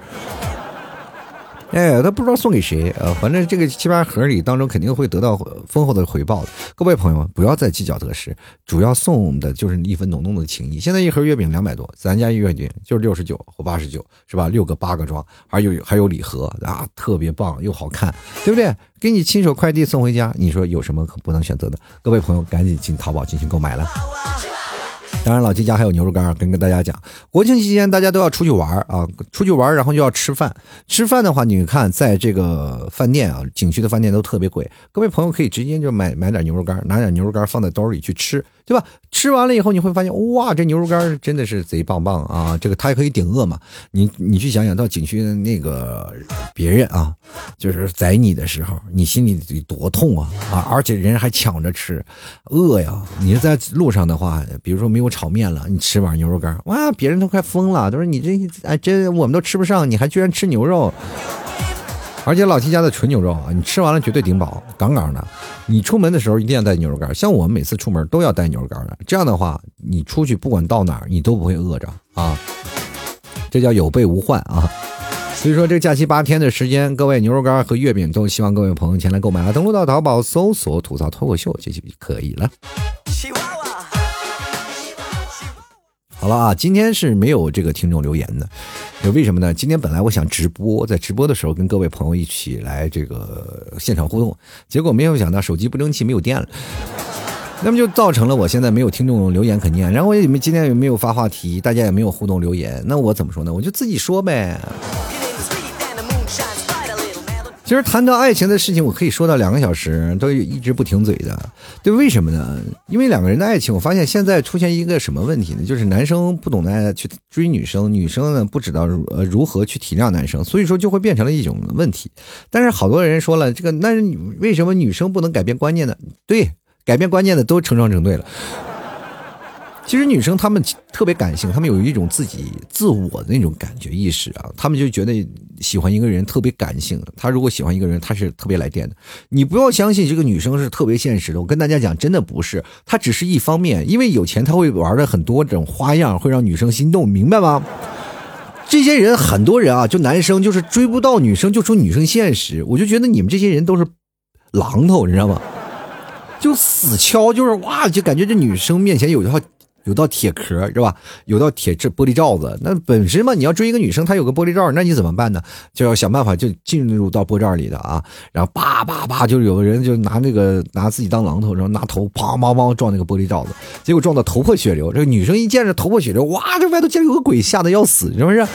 哎，他不知道送给谁，呃，反正这个七八盒里当中肯定会得到丰厚的回报的。各位朋友们，不要再计较得失，主要送的就是一份浓浓的情谊。现在一盒月饼两百多，咱家月饼就是六十九或八十九，是吧？六个八个装，还有还有礼盒啊，特别棒又好看，对不对？给你亲手快递送回家，你说有什么可不能选择的？各位朋友，赶紧进淘宝进行购买了。当然，老七家还有牛肉干，跟跟大家讲，国庆期间大家都要出去玩啊，出去玩然后就要吃饭。吃饭的话，你看在这个饭店啊，景区的饭店都特别贵，各位朋友可以直接就买买点牛肉干，拿点牛肉干放在兜里去吃。对吧？吃完了以后你会发现，哇，这牛肉干真的是贼棒棒啊！这个它也可以顶饿嘛。你你去想想到景区的那个别人啊，就是宰你的时候，你心里得多痛啊啊！而且人还抢着吃，饿呀！你是在路上的话，比如说没有炒面了，你吃碗牛肉干，哇，别人都快疯了，都说你这哎这我们都吃不上，你还居然吃牛肉。而且老七家的纯牛肉啊，你吃完了绝对顶饱，杠杠的。你出门的时候一定要带牛肉干，像我们每次出门都要带牛肉干的。这样的话，你出去不管到哪儿，你都不会饿着啊。这叫有备无患啊。所以说，这假期八天的时间，各位牛肉干和月饼都希望各位朋友前来购买了。登录到淘宝搜索“吐槽脱口秀”就可以了。好了啊，今天是没有这个听众留言的，为什么呢？今天本来我想直播，在直播的时候跟各位朋友一起来这个现场互动，结果没有想到手机不争气，没有电了，那么就造成了我现在没有听众留言肯定，然后我也没今天也没有发话题，大家也没有互动留言，那我怎么说呢？我就自己说呗。其实谈到爱情的事情，我可以说到两个小时，都一直不停嘴的。对，为什么呢？因为两个人的爱情，我发现现在出现一个什么问题呢？就是男生不懂得去追女生，女生呢不知道呃如何去体谅男生，所以说就会变成了一种问题。但是好多人说了，这个那为什么女生不能改变观念呢？对，改变观念的都成双成对了。其实女生她们特别感性，她们有一种自己自我的那种感觉意识啊，她们就觉得喜欢一个人特别感性。她如果喜欢一个人，她是特别来电的。你不要相信这个女生是特别现实的，我跟大家讲，真的不是，她只是一方面，因为有钱，她会玩的很多种花样，会让女生心动，明白吗？这些人很多人啊，就男生就是追不到女生，就说女生现实，我就觉得你们这些人都是榔头，你知道吗？就死敲，就是哇，就感觉这女生面前有一套。有道铁壳是吧？有道铁质玻璃罩子。那本身嘛，你要追一个女生，她有个玻璃罩，那你怎么办呢？就要想办法就进入到玻璃罩里的啊。然后叭叭叭，就有个人就拿那个拿自己当榔头，然后拿头砰砰砰撞那个玻璃罩子，结果撞得头破血流。这个女生一见着头破血流，哇，这外头竟然有个鬼，吓得要死，是不是？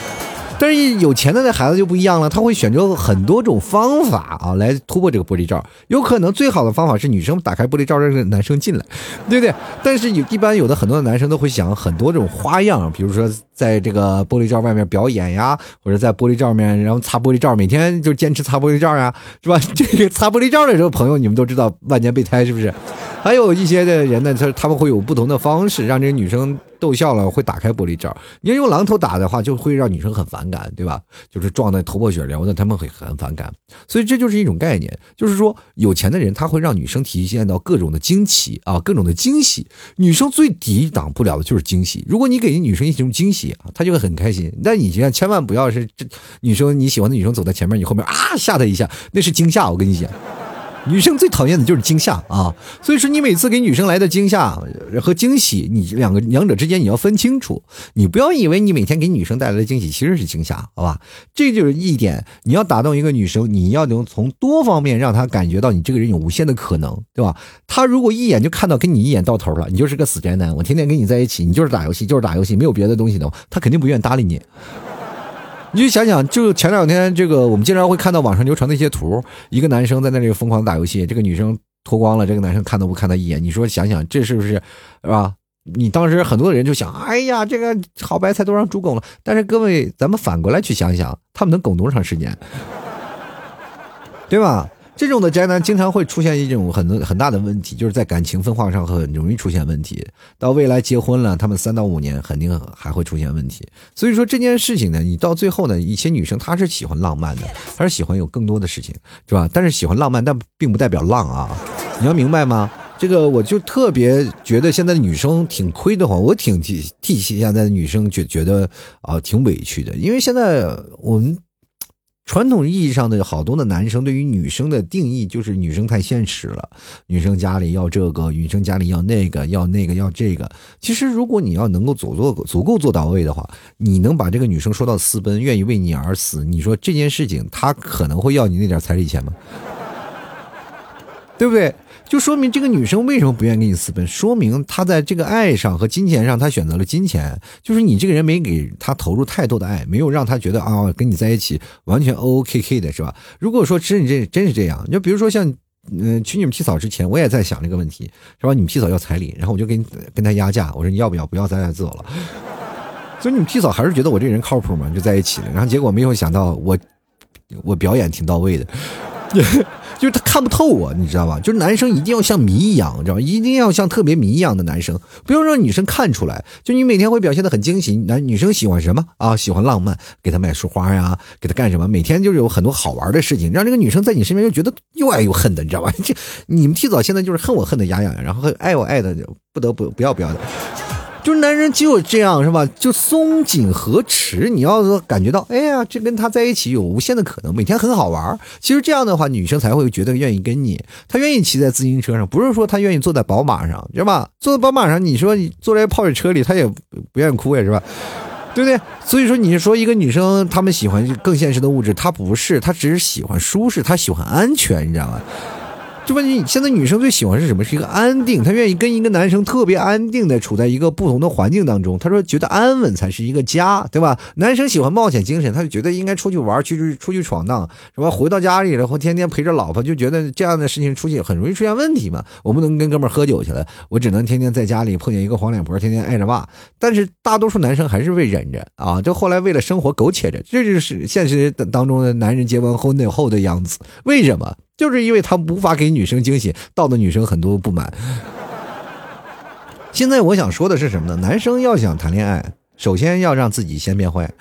但是有钱的那孩子就不一样了，他会选择很多种方法啊来突破这个玻璃罩。有可能最好的方法是女生打开玻璃罩，让男生进来，对不对？但是有一般有的很多的男生都会想很多种花样，比如说在这个玻璃罩外面表演呀，或者在玻璃罩面然后擦玻璃罩，每天就坚持擦玻璃罩呀，是吧？*laughs* 这个擦玻璃罩的时候，朋友你们都知道万年备胎是不是？还有一些的人呢，他他们会有不同的方式让这个女生。逗笑了会打开玻璃罩，你要用榔头打的话，就会让女生很反感，对吧？就是撞的头破血流的，他们会很反感。所以这就是一种概念，就是说有钱的人他会让女生体现到各种的惊奇啊，各种的惊喜。女生最抵挡不了的就是惊喜。如果你给女生一种惊喜他，就会很开心。但你千万千万不要是这女生你喜欢的女生走在前面，你后面啊吓她一下，那是惊吓。我跟你讲。女生最讨厌的就是惊吓啊，所以说你每次给女生来的惊吓和惊喜，你两个两者之间你要分清楚，你不要以为你每天给女生带来的惊喜其实是惊吓，好吧？这就是一点，你要打动一个女生，你要能从多方面让她感觉到你这个人有无限的可能，对吧？她如果一眼就看到跟你一眼到头了，你就是个死宅男，我天天跟你在一起，你就是打游戏，就是打游戏，没有别的东西的话，她肯定不愿意搭理你。你就想想，就前两天这个，我们经常会看到网上流传的一些图，一个男生在那里疯狂打游戏，这个女生脱光了，这个男生看都不看他一眼。你说想想，这是不是，是吧？你当时很多人就想，哎呀，这个好白菜都让猪拱了。但是各位，咱们反过来去想想，他们能拱多长时间？对吧？这种的宅男经常会出现一种很很大的问题，就是在感情分化上很容易出现问题。到未来结婚了，他们三到五年肯定还会出现问题。所以说这件事情呢，你到最后呢，一些女生她是喜欢浪漫的，她是喜欢有更多的事情，是吧？但是喜欢浪漫，但并不代表浪啊，你要明白吗？这个我就特别觉得现在的女生挺亏的慌，我挺替替现在的女生觉觉得啊挺委屈的，因为现在我们传统意义上的好多的男生对于女生的定义就是女生太现实了，女生家里要这个，女生家里要那个，要那个要这个。其实如果你要能够足做足够做到位的话，你能把这个女生说到私奔，愿意为你而死，你说这件事情她可能会要你那点彩礼钱吗？对不对？就说明这个女生为什么不愿意跟你私奔？说明她在这个爱上和金钱上，她选择了金钱。就是你这个人没给她投入太多的爱，没有让她觉得啊，跟你在一起完全 O O K K 的是吧？如果说真这真是这样，就比如说像嗯娶你们替嫂之前，我也在想这个问题，是吧？你们替嫂要彩礼，然后我就跟跟他压价，我说你要不要？不要，咱俩走了。所以你们替嫂还是觉得我这人靠谱嘛，就在一起了。然后结果没有想到我我表演挺到位的。*laughs* 就是他看不透我，你知道吧？就是男生一定要像谜一样，知道吧？一定要像特别谜一样的男生，不要让女生看出来。就你每天会表现的很惊喜，男女生喜欢什么啊？喜欢浪漫，给她买束花呀，给她干什么？每天就是有很多好玩的事情，让这个女生在你身边就觉得又爱又恨的，你知道吧？*laughs* 这你们提早现在就是恨我恨的牙痒痒，然后爱我爱的不得不不要不要的。就是男人只有这样是吧？就松紧和持，你要说感觉到，哎呀，这跟他在一起有无限的可能，每天很好玩。其实这样的话，女生才会觉得愿意跟你。她愿意骑在自行车上，不是说她愿意坐在宝马上，知道吧？坐在宝马上，你说你坐在泡水车里，她也不愿意哭呀，是吧？对不对？所以说，你说一个女生，她们喜欢更现实的物质，她不是，她只是喜欢舒适，她喜欢安全，你知道吗？就问你，现在女生最喜欢是什么？是一个安定，她愿意跟一个男生特别安定的处在一个不同的环境当中。她说觉得安稳才是一个家，对吧？男生喜欢冒险精神，他就觉得应该出去玩，去出去闯荡，是吧？回到家里然后天天陪着老婆，就觉得这样的事情出去很容易出现问题嘛。我不能跟哥们喝酒去了，我只能天天在家里碰见一个黄脸婆，天天挨着骂。但是大多数男生还是会忍着啊，就后来为了生活苟且着，这就是现实当中的男人结完婚后的样子。为什么？就是因为他无法给女生惊喜，闹得女生很多不满。现在我想说的是什么呢？男生要想谈恋爱，首先要让自己先变坏。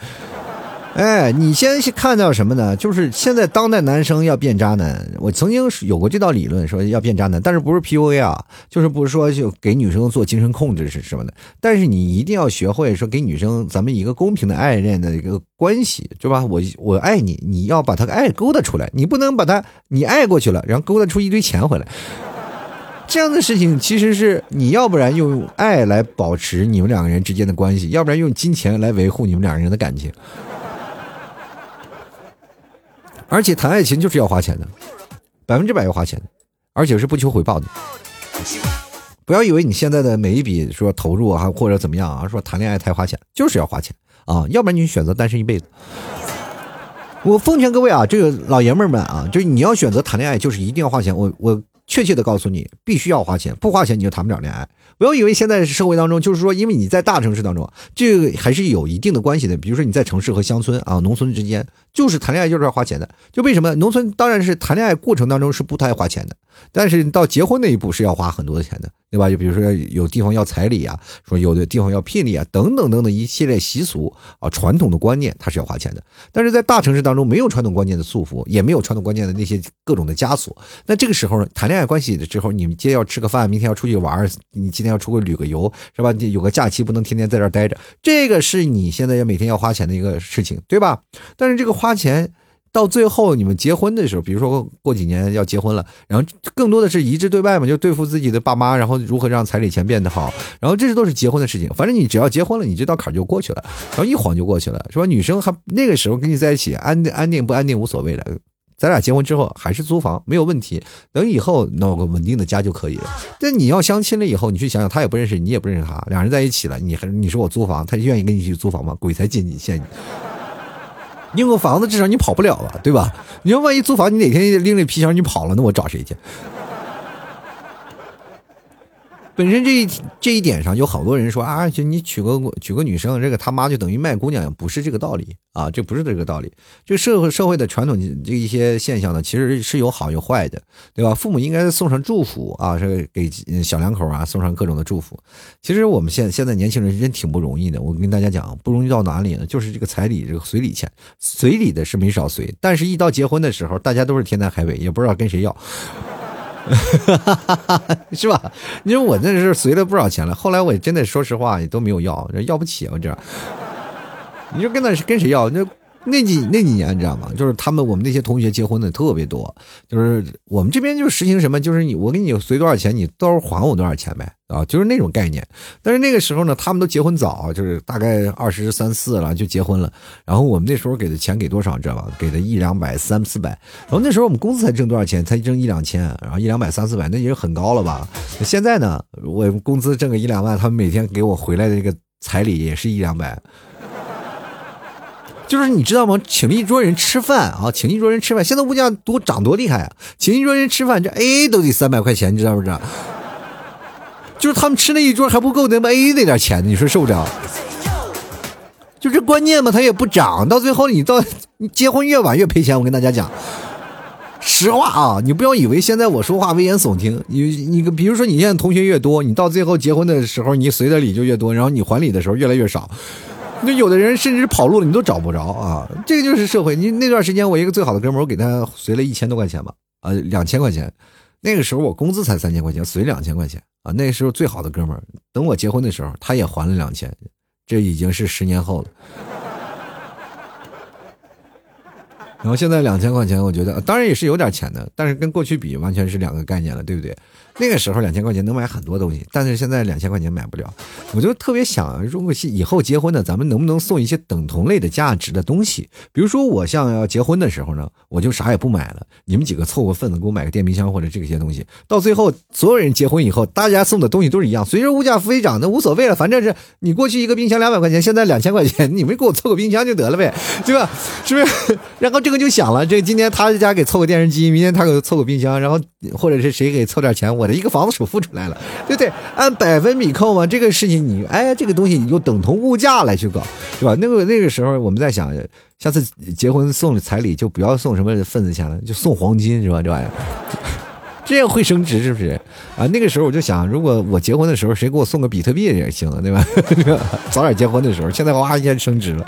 哎，你先去看到什么呢？就是现在当代男生要变渣男。我曾经有过这道理论，说要变渣男，但是不是 PUA 啊？就是不是说就给女生做精神控制是什么的？但是你一定要学会说给女生咱们一个公平的爱恋的一个关系，对吧？我我爱你，你要把他爱勾搭出来，你不能把他你爱过去了，然后勾搭出一堆钱回来。这样的事情其实是你要不然用爱来保持你们两个人之间的关系，要不然用金钱来维护你们两个人的感情。而且谈爱情就是要花钱的，百分之百要花钱的，而且是不求回报的。不要以为你现在的每一笔说投入啊，或者怎么样啊，说谈恋爱太花钱，就是要花钱啊，要不然你选择单身一辈子。*laughs* 我奉劝各位啊，这个老爷们们啊，就是你要选择谈恋爱，就是一定要花钱。我我确切的告诉你，必须要花钱，不花钱你就谈不了恋爱。不要以为现在社会当中，就是说，因为你在大城市当中，这个还是有一定的关系的。比如说你在城市和乡村啊、农村之间，就是谈恋爱就是要花钱的。就为什么农村当然是谈恋爱过程当中是不太花钱的，但是到结婚那一步是要花很多的钱的，对吧？就比如说有地方要彩礼啊，说有的地方要聘礼啊，等等等等一系列习俗啊、传统的观念，它是要花钱的。但是在大城市当中，没有传统观念的束缚，也没有传统观念的那些各种的枷锁。那这个时候呢谈恋爱关系的时候，你们今天要吃个饭，明天要出去玩，你今天要出去旅个游，是吧？你有个假期不能天天在这儿待着，这个是你现在要每天要花钱的一个事情，对吧？但是这个花钱到最后，你们结婚的时候，比如说过几年要结婚了，然后更多的是一致对外嘛，就对付自己的爸妈，然后如何让彩礼钱变得好，然后这些都是结婚的事情。反正你只要结婚了，你这道坎就过去了，然后一晃就过去了，是吧？女生还那个时候跟你在一起，安安定不安定无所谓了。咱俩结婚之后还是租房没有问题，等以后弄个稳定的家就可以了。但你要相亲了以后，你去想想，他也不认识你，也不认识他，两人在一起了，你还你说我租房，他愿意跟你去租房吗？鬼才进你陷你！你有个房子，至少你跑不了吧，对吧？你要万一租房，你哪天拎着皮箱你跑了，那我找谁去？本身这一这一点上，有好多人说啊，就你娶个娶个女生，这个他妈就等于卖姑娘，不是这个道理啊，这不是这个道理。这社会社会的传统这一些现象呢，其实是有好有坏的，对吧？父母应该送上祝福啊，是给小两口啊送上各种的祝福。其实我们现现在年轻人真挺不容易的，我跟大家讲，不容易到哪里呢？就是这个彩礼，这个随礼钱，随礼的是没少随，但是一到结婚的时候，大家都是天南海北，也不知道跟谁要。*laughs* 是吧？你说我那是随了不少钱了，后来我真的说实话也都没有要，要不起我这。你说跟那是跟谁要？那那几那几年你知道吗？就是他们我们那些同学结婚的特别多，就是我们这边就实行什么，就是你我给你随多少钱，你到时候还我多少钱呗。啊，就是那种概念，但是那个时候呢，他们都结婚早，就是大概二十三四了就结婚了。然后我们那时候给的钱给多少，你知道吧？给的一两百、三四百。然后那时候我们工资才挣多少钱？才挣一两千，然后一两百、三四百，那已经很高了吧？现在呢，我工资挣个一两万，他们每天给我回来的这个彩礼也是一两百。就是你知道吗？请一桌人吃饭啊，请一桌人吃饭，现在物价多涨多厉害啊！请一桌人吃饭，这 A A 都得三百块钱，你知道不知道？就是他们吃那一桌还不够那么 A A 那点钱，你说受不了？就这观念嘛，它也不涨，到最后你到你结婚越晚越赔钱。我跟大家讲，实话啊，你不要以为现在我说话危言耸听。你你比如说你现在同学越多，你到最后结婚的时候，你随的礼就越多，然后你还礼的时候越来越少。那有的人甚至跑路了，你都找不着啊！这个就是社会。你那段时间，我一个最好的哥们儿，我给他随了一千多块钱吧，呃，两千块钱。那个时候我工资才三千块钱，随两千块钱啊！那个时候最好的哥们儿，等我结婚的时候，他也还了两千，这已经是十年后了。然后现在两千块钱，我觉得当然也是有点钱的，但是跟过去比，完全是两个概念了，对不对？那个时候两千块钱能买很多东西，但是现在两千块钱买不了。我就特别想，如果是以后结婚呢，咱们能不能送一些等同类的价值的东西？比如说我像要结婚的时候呢，我就啥也不买了，你们几个凑个份子给我买个电冰箱或者这些东西。到最后所有人结婚以后，大家送的东西都是一样，随着物价飞涨，那无所谓了，反正是你过去一个冰箱两百块钱，现在两千块钱，你们给我凑个冰箱就得了呗，对吧？是不是？*laughs* 然后这个就想了，这今天他家给凑个电视机，明天他给凑个冰箱，然后或者是谁给凑点钱，我一个房子。首付出来了，*laughs* 对不对？按百分比扣嘛，这个事情你哎，这个东西你就等同物价来去搞，是吧？那个那个时候我们在想，下次结婚送彩礼就不要送什么份子钱了，就送黄金，是吧？这玩意儿这样会升值，是不是？啊，那个时候我就想，如果我结婚的时候谁给我送个比特币也行了，对吧？*laughs* 早点结婚的时候，现在哇一下升值了。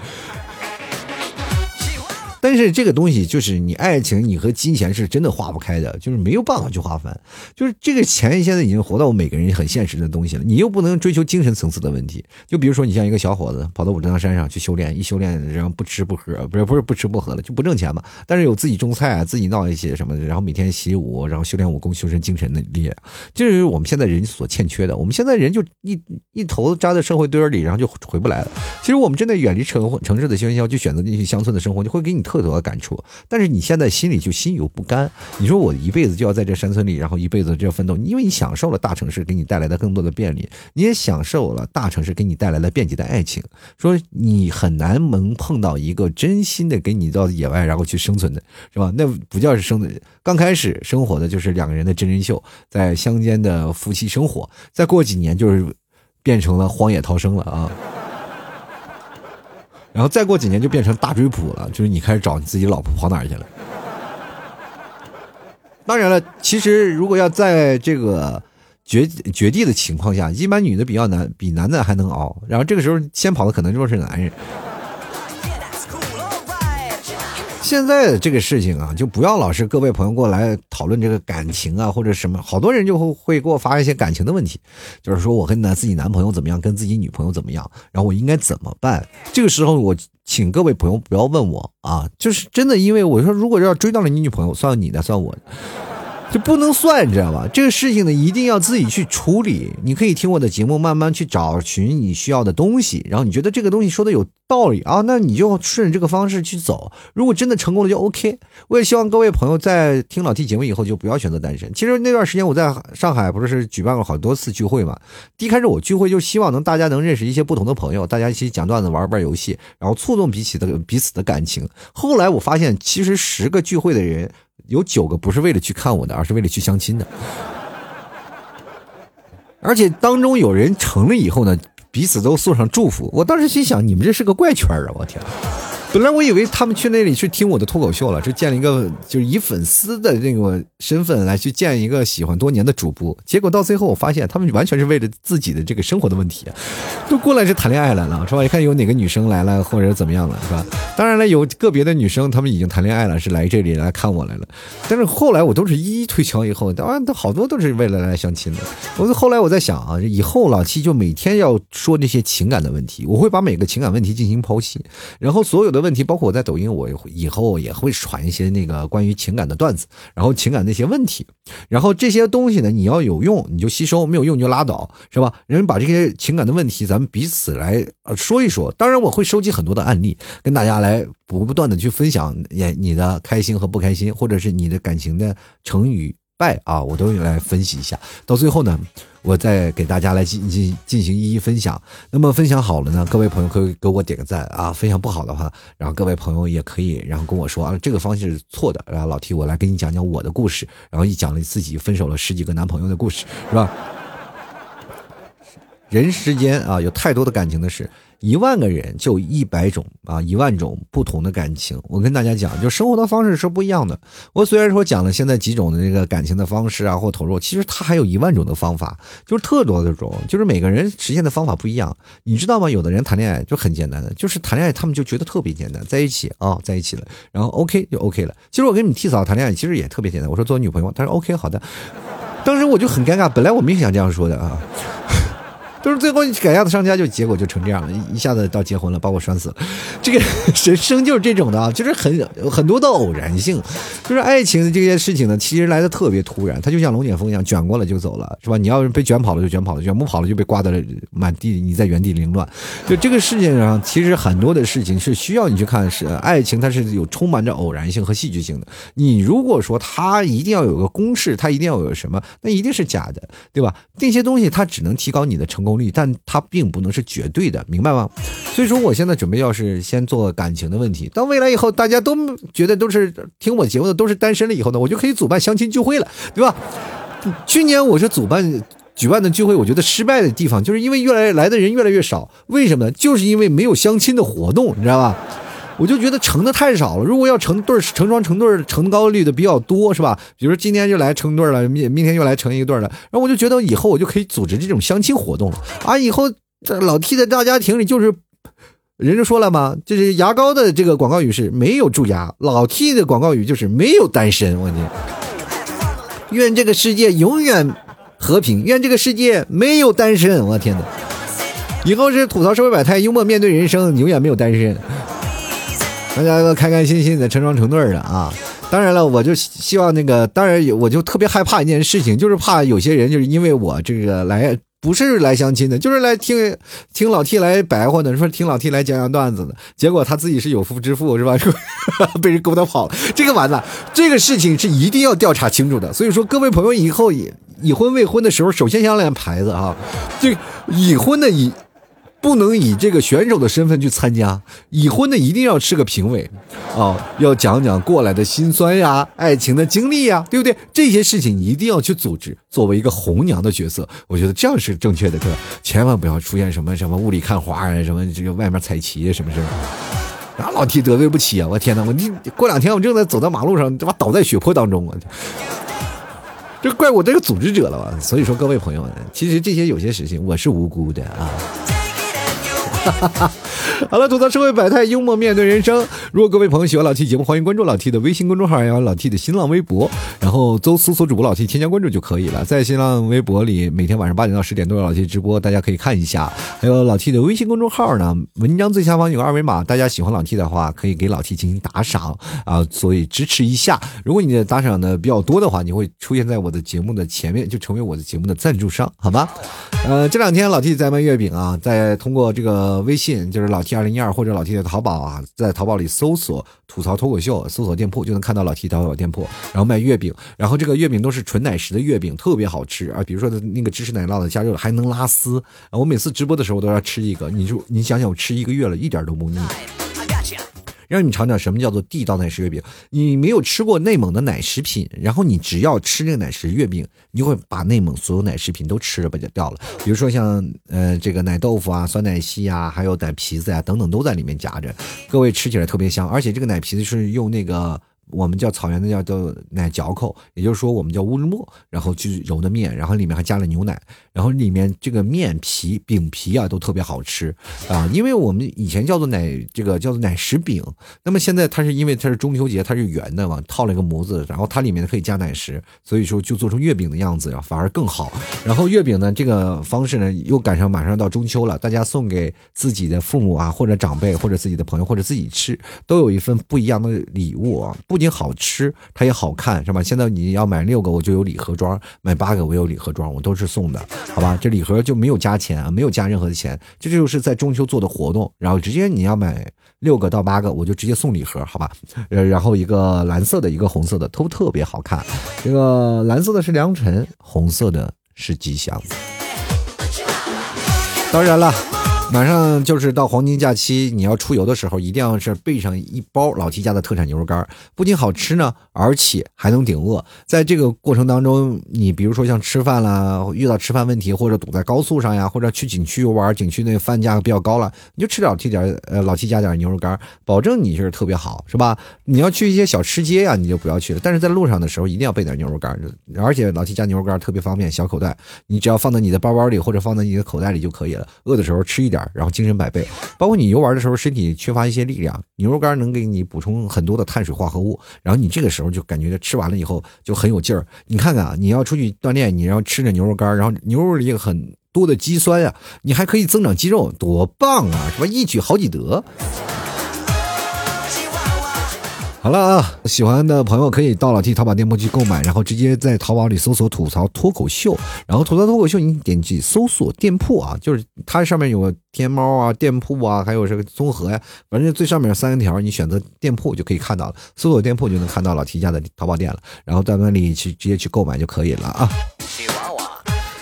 但是这个东西就是你爱情，你和金钱是真的划不开的，就是没有办法去划分。就是这个钱现在已经活到我每个人很现实的东西了，你又不能追求精神层次的问题。就比如说你像一个小伙子跑到武当山上去修炼，一修炼然后不吃不喝，不是不是不吃不喝了，就不挣钱嘛。但是有自己种菜啊，自己闹一些什么的，然后每天习武，然后修炼武功，修身精神的力量，这是我们现在人所欠缺的。我们现在人就一一头扎在社会堆里，然后就回不来了。其实我们真的远离城城市的喧嚣，就选择那些乡村的生活，就会给你。*laughs* 特多的感触，但是你现在心里就心有不甘。你说我一辈子就要在这山村里，然后一辈子就要奋斗，因为你享受了大城市给你带来的更多的便利，你也享受了大城市给你带来的便捷的爱情。说你很难能碰到一个真心的给你到野外然后去生存的，是吧？那不叫是生的。刚开始生活的就是两个人的真人秀，在乡间的夫妻生活，再过几年就是变成了荒野逃生了啊。然后再过几年就变成大追捕了，就是你开始找你自己老婆跑哪儿去了。当然了，其实如果要在这个绝绝地的情况下，一般女的比较难，比男的还能熬。然后这个时候先跑的可能就是男人。现在这个事情啊，就不要老是各位朋友过来讨论这个感情啊，或者什么，好多人就会会给我发一些感情的问题，就是说我跟男自己男朋友怎么样，跟自己女朋友怎么样，然后我应该怎么办？这个时候我请各位朋友不要问我啊，就是真的，因为我说如果要追到了你女朋友，算你的，算我的。就不能算，你知道吧？这个事情呢，一定要自己去处理。你可以听我的节目，慢慢去找寻你需要的东西。然后你觉得这个东西说的有道理啊，那你就顺着这个方式去走。如果真的成功了，就 OK。我也希望各位朋友在听老 T 节目以后，就不要选择单身。其实那段时间我在上海，不是举办过好多次聚会嘛。第一开始我聚会就希望能大家能认识一些不同的朋友，大家一起讲段子、玩玩游戏，然后触动彼此的彼此的感情。后来我发现，其实十个聚会的人。有九个不是为了去看我的，而是为了去相亲的。*laughs* 而且当中有人成了以后呢，彼此都送上祝福。我当时心想，你们这是个怪圈啊！我天。本来我以为他们去那里去听我的脱口秀了，是见了一个就是以粉丝的那个身份来去见一个喜欢多年的主播，结果到最后我发现他们完全是为了自己的这个生活的问题，都过来是谈恋爱来了，是吧？一看有哪个女生来了或者怎么样了，是吧？当然了，有个别的女生她们已经谈恋爱了，是来这里来看我来了，但是后来我都是一一推敲以后，当然都好多都是为了来相亲的。我后来我在想啊，以后老七就每天要说那些情感的问题，我会把每个情感问题进行剖析，然后所有的。问题包括我在抖音，我以后也会传一些那个关于情感的段子，然后情感那些问题，然后这些东西呢，你要有用你就吸收，没有用就拉倒，是吧？人把这些情感的问题，咱们彼此来说一说。当然，我会收集很多的案例，跟大家来不断的去分享，也你的开心和不开心，或者是你的感情的成与败啊，我都来分析一下。到最后呢。我再给大家来进进进行一一分享。那么分享好了呢，各位朋友可以给我点个赞啊。分享不好的话，然后各位朋友也可以然后跟我说啊，这个方式是错的。然后老 T 我来给你讲讲我的故事，然后一讲了自己分手了十几个男朋友的故事，是吧？人世间啊，有太多的感情的事。一万个人就一百种啊，一万种不同的感情。我跟大家讲，就生活的方式是不一样的。我虽然说讲了现在几种的这个感情的方式啊，或投入，其实它还有一万种的方法，就是特多的种，就是每个人实现的方法不一样。你知道吗？有的人谈恋爱就很简单的，就是谈恋爱他们就觉得特别简单，在一起啊，在一起了，然后 OK 就 OK 了。其实我跟你替嫂谈恋爱其实也特别简单，我说做女朋友，他说 OK 好的。当时我就很尴尬，本来我没想这样说的啊。就是最后改嫁的商家，就结果就成这样了，一下子到结婚了，把我拴死了。这个人生就是这种的啊，就是很很多的偶然性，就是爱情的这件事情呢，其实来的特别突然，它就像龙卷风一样，卷过来就走了，是吧？你要是被卷跑了就卷跑了，卷不跑了就被刮的满地，你在原地凌乱。就这个世界上，其实很多的事情是需要你去看，是爱情，它是有充满着偶然性和戏剧性的。你如果说它一定要有个公式，它一定要有什么，那一定是假的，对吧？那些东西它只能提高你的成功。力，但它并不能是绝对的，明白吗？所以说，我现在准备要是先做感情的问题，到未来以后大家都觉得都是听我节目的都是单身了以后呢，我就可以主办相亲聚会了，对吧？去年我是主办举办的聚会，我觉得失败的地方就是因为越来来的人越来越少，为什么？就是因为没有相亲的活动，你知道吧？我就觉得成的太少了。如果要成对成双成对成高率的比较多，是吧？比如说今天就来成对了，明明天又来成一对了，然后我就觉得以后我就可以组织这种相亲活动了啊！以后这老 T 的大家庭里就是，人家说了嘛，就是牙膏的这个广告语是没有蛀牙，老 T 的广告语就是没有单身。我天，愿这个世界永远和平，愿这个世界没有单身。我天哪，以后是吐槽社会百态，幽默面对人生，永远没有单身。大家都开开心心的成双成对的啊！当然了，我就希望那个，当然我就特别害怕一件事情，就是怕有些人就是因为我这个来不是来相亲的，就是来听听老 T 来白话的，说听老 T 来讲讲段子的，结果他自己是有夫之妇是吧？*laughs* 被人勾搭跑了，这个完了，这个事情是一定要调查清楚的。所以说，各位朋友以后已已婚未婚的时候，首先要亮牌子啊！这已婚的已。不能以这个选手的身份去参加，已婚的一定要是个评委，哦，要讲讲过来的辛酸呀，爱情的经历呀，对不对？这些事情一定要去组织，作为一个红娘的角色，我觉得这样是正确的，对吧？千万不要出现什么什么雾里看花啊，什么这个外面彩旗什么什么，啊，老提得罪不起啊！我天哪，我你过两天我正在走在马路上，他妈倒在血泊当中啊！这怪我这个组织者了吧？所以说，各位朋友们，其实这些有些事情我是无辜的啊。哈哈，好了，吐槽社会百态，幽默面对人生。如果各位朋友喜欢老 T 节目，欢迎关注老 T 的微信公众号，还有老 T 的新浪微博，然后搜搜索主播老 T，添加关注就可以了。在新浪微博里，每天晚上八点到十点都有老 T 直播，大家可以看一下。还有老 T 的微信公众号呢，文章最下方有个二维码，大家喜欢老 T 的话，可以给老 T 进行打赏啊，所以支持一下。如果你的打赏的比较多的话，你会出现在我的节目的前面，就成为我的节目的赞助商，好吗？呃，这两天老 T 在卖月饼啊，在通过这个。微信就是老 T 二零一二或者老 T 的淘宝啊，在淘宝里搜索“吐槽脱口秀”，搜索店铺就能看到老 T 淘宝店铺，然后卖月饼，然后这个月饼都是纯奶食的月饼，特别好吃啊！比如说那个芝士奶酪的加热还能拉丝，我每次直播的时候都要吃一个，你就你想想，我吃一个月了，一点都不腻。让你尝尝什么叫做地道奶食月饼。你没有吃过内蒙的奶食品，然后你只要吃这个奶食月饼，你就会把内蒙所有奶食品都吃了不就掉了。比如说像呃这个奶豆腐啊、酸奶昔啊，还有奶皮子呀等等都在里面夹着，各位吃起来特别香，而且这个奶皮子是用那个。我们叫草原的叫叫奶嚼口，也就是说我们叫乌日沫，然后去揉的面，然后里面还加了牛奶，然后里面这个面皮饼皮啊都特别好吃啊，因为我们以前叫做奶这个叫做奶食饼，那么现在它是因为它是中秋节，它是圆的嘛，套了一个模子，然后它里面可以加奶食，所以说就做成月饼的样子，反而更好。然后月饼呢这个方式呢又赶上马上到中秋了，大家送给自己的父母啊或者长辈或者自己的朋友或者自己吃，都有一份不一样的礼物啊，不。仅好吃，它也好看，是吧？现在你要买六个，我就有礼盒装；买八个，我有礼盒装，我都是送的，好吧？这礼盒就没有加钱啊，没有加任何的钱，这就是在中秋做的活动。然后直接你要买六个到八个，我就直接送礼盒，好吧？呃，然后一个蓝色的，一个红色的，都特别好看。这个蓝色的是良辰，红色的是吉祥。当然了。*laughs* 马上就是到黄金假期，你要出游的时候，一定要是备上一包老 T 家的特产牛肉干，不仅好吃呢，而且还能顶饿。在这个过程当中，你比如说像吃饭啦，遇到吃饭问题，或者堵在高速上呀，或者去景区游玩，景区那个饭价比较高了，你就吃老 T 点呃老 T 家点牛肉干，保证你是特别好，是吧？你要去一些小吃街呀，你就不要去了。但是在路上的时候，一定要备点牛肉干，而且老 T 家牛肉干特别方便，小口袋，你只要放在你的包包里或者放在你的口袋里就可以了。饿的时候吃一点。然后精神百倍，包括你游玩的时候身体缺乏一些力量，牛肉干能给你补充很多的碳水化合物，然后你这个时候就感觉吃完了以后就很有劲儿。你看看啊，你要出去锻炼，你要吃着牛肉干，然后牛肉里很多的肌酸呀，你还可以增长肌肉，多棒啊，什么？一举好几得。好了啊，喜欢的朋友可以到老 T 淘宝店铺去购买，然后直接在淘宝里搜索“吐槽脱口秀”，然后吐槽脱口秀，你点击搜索店铺啊，就是它上面有个天猫啊、店铺啊，还有这个综合呀，反正最上面三条，你选择店铺就可以看到了，搜索店铺就能看到老 T 家的淘宝店了，然后在那里去直接去购买就可以了啊。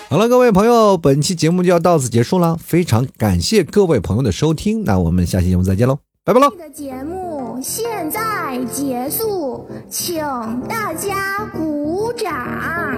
好了，各位朋友，本期节目就要到此结束了，非常感谢各位朋友的收听，那我们下期节目再见喽，拜拜喽。现在结束，请大家鼓掌。好，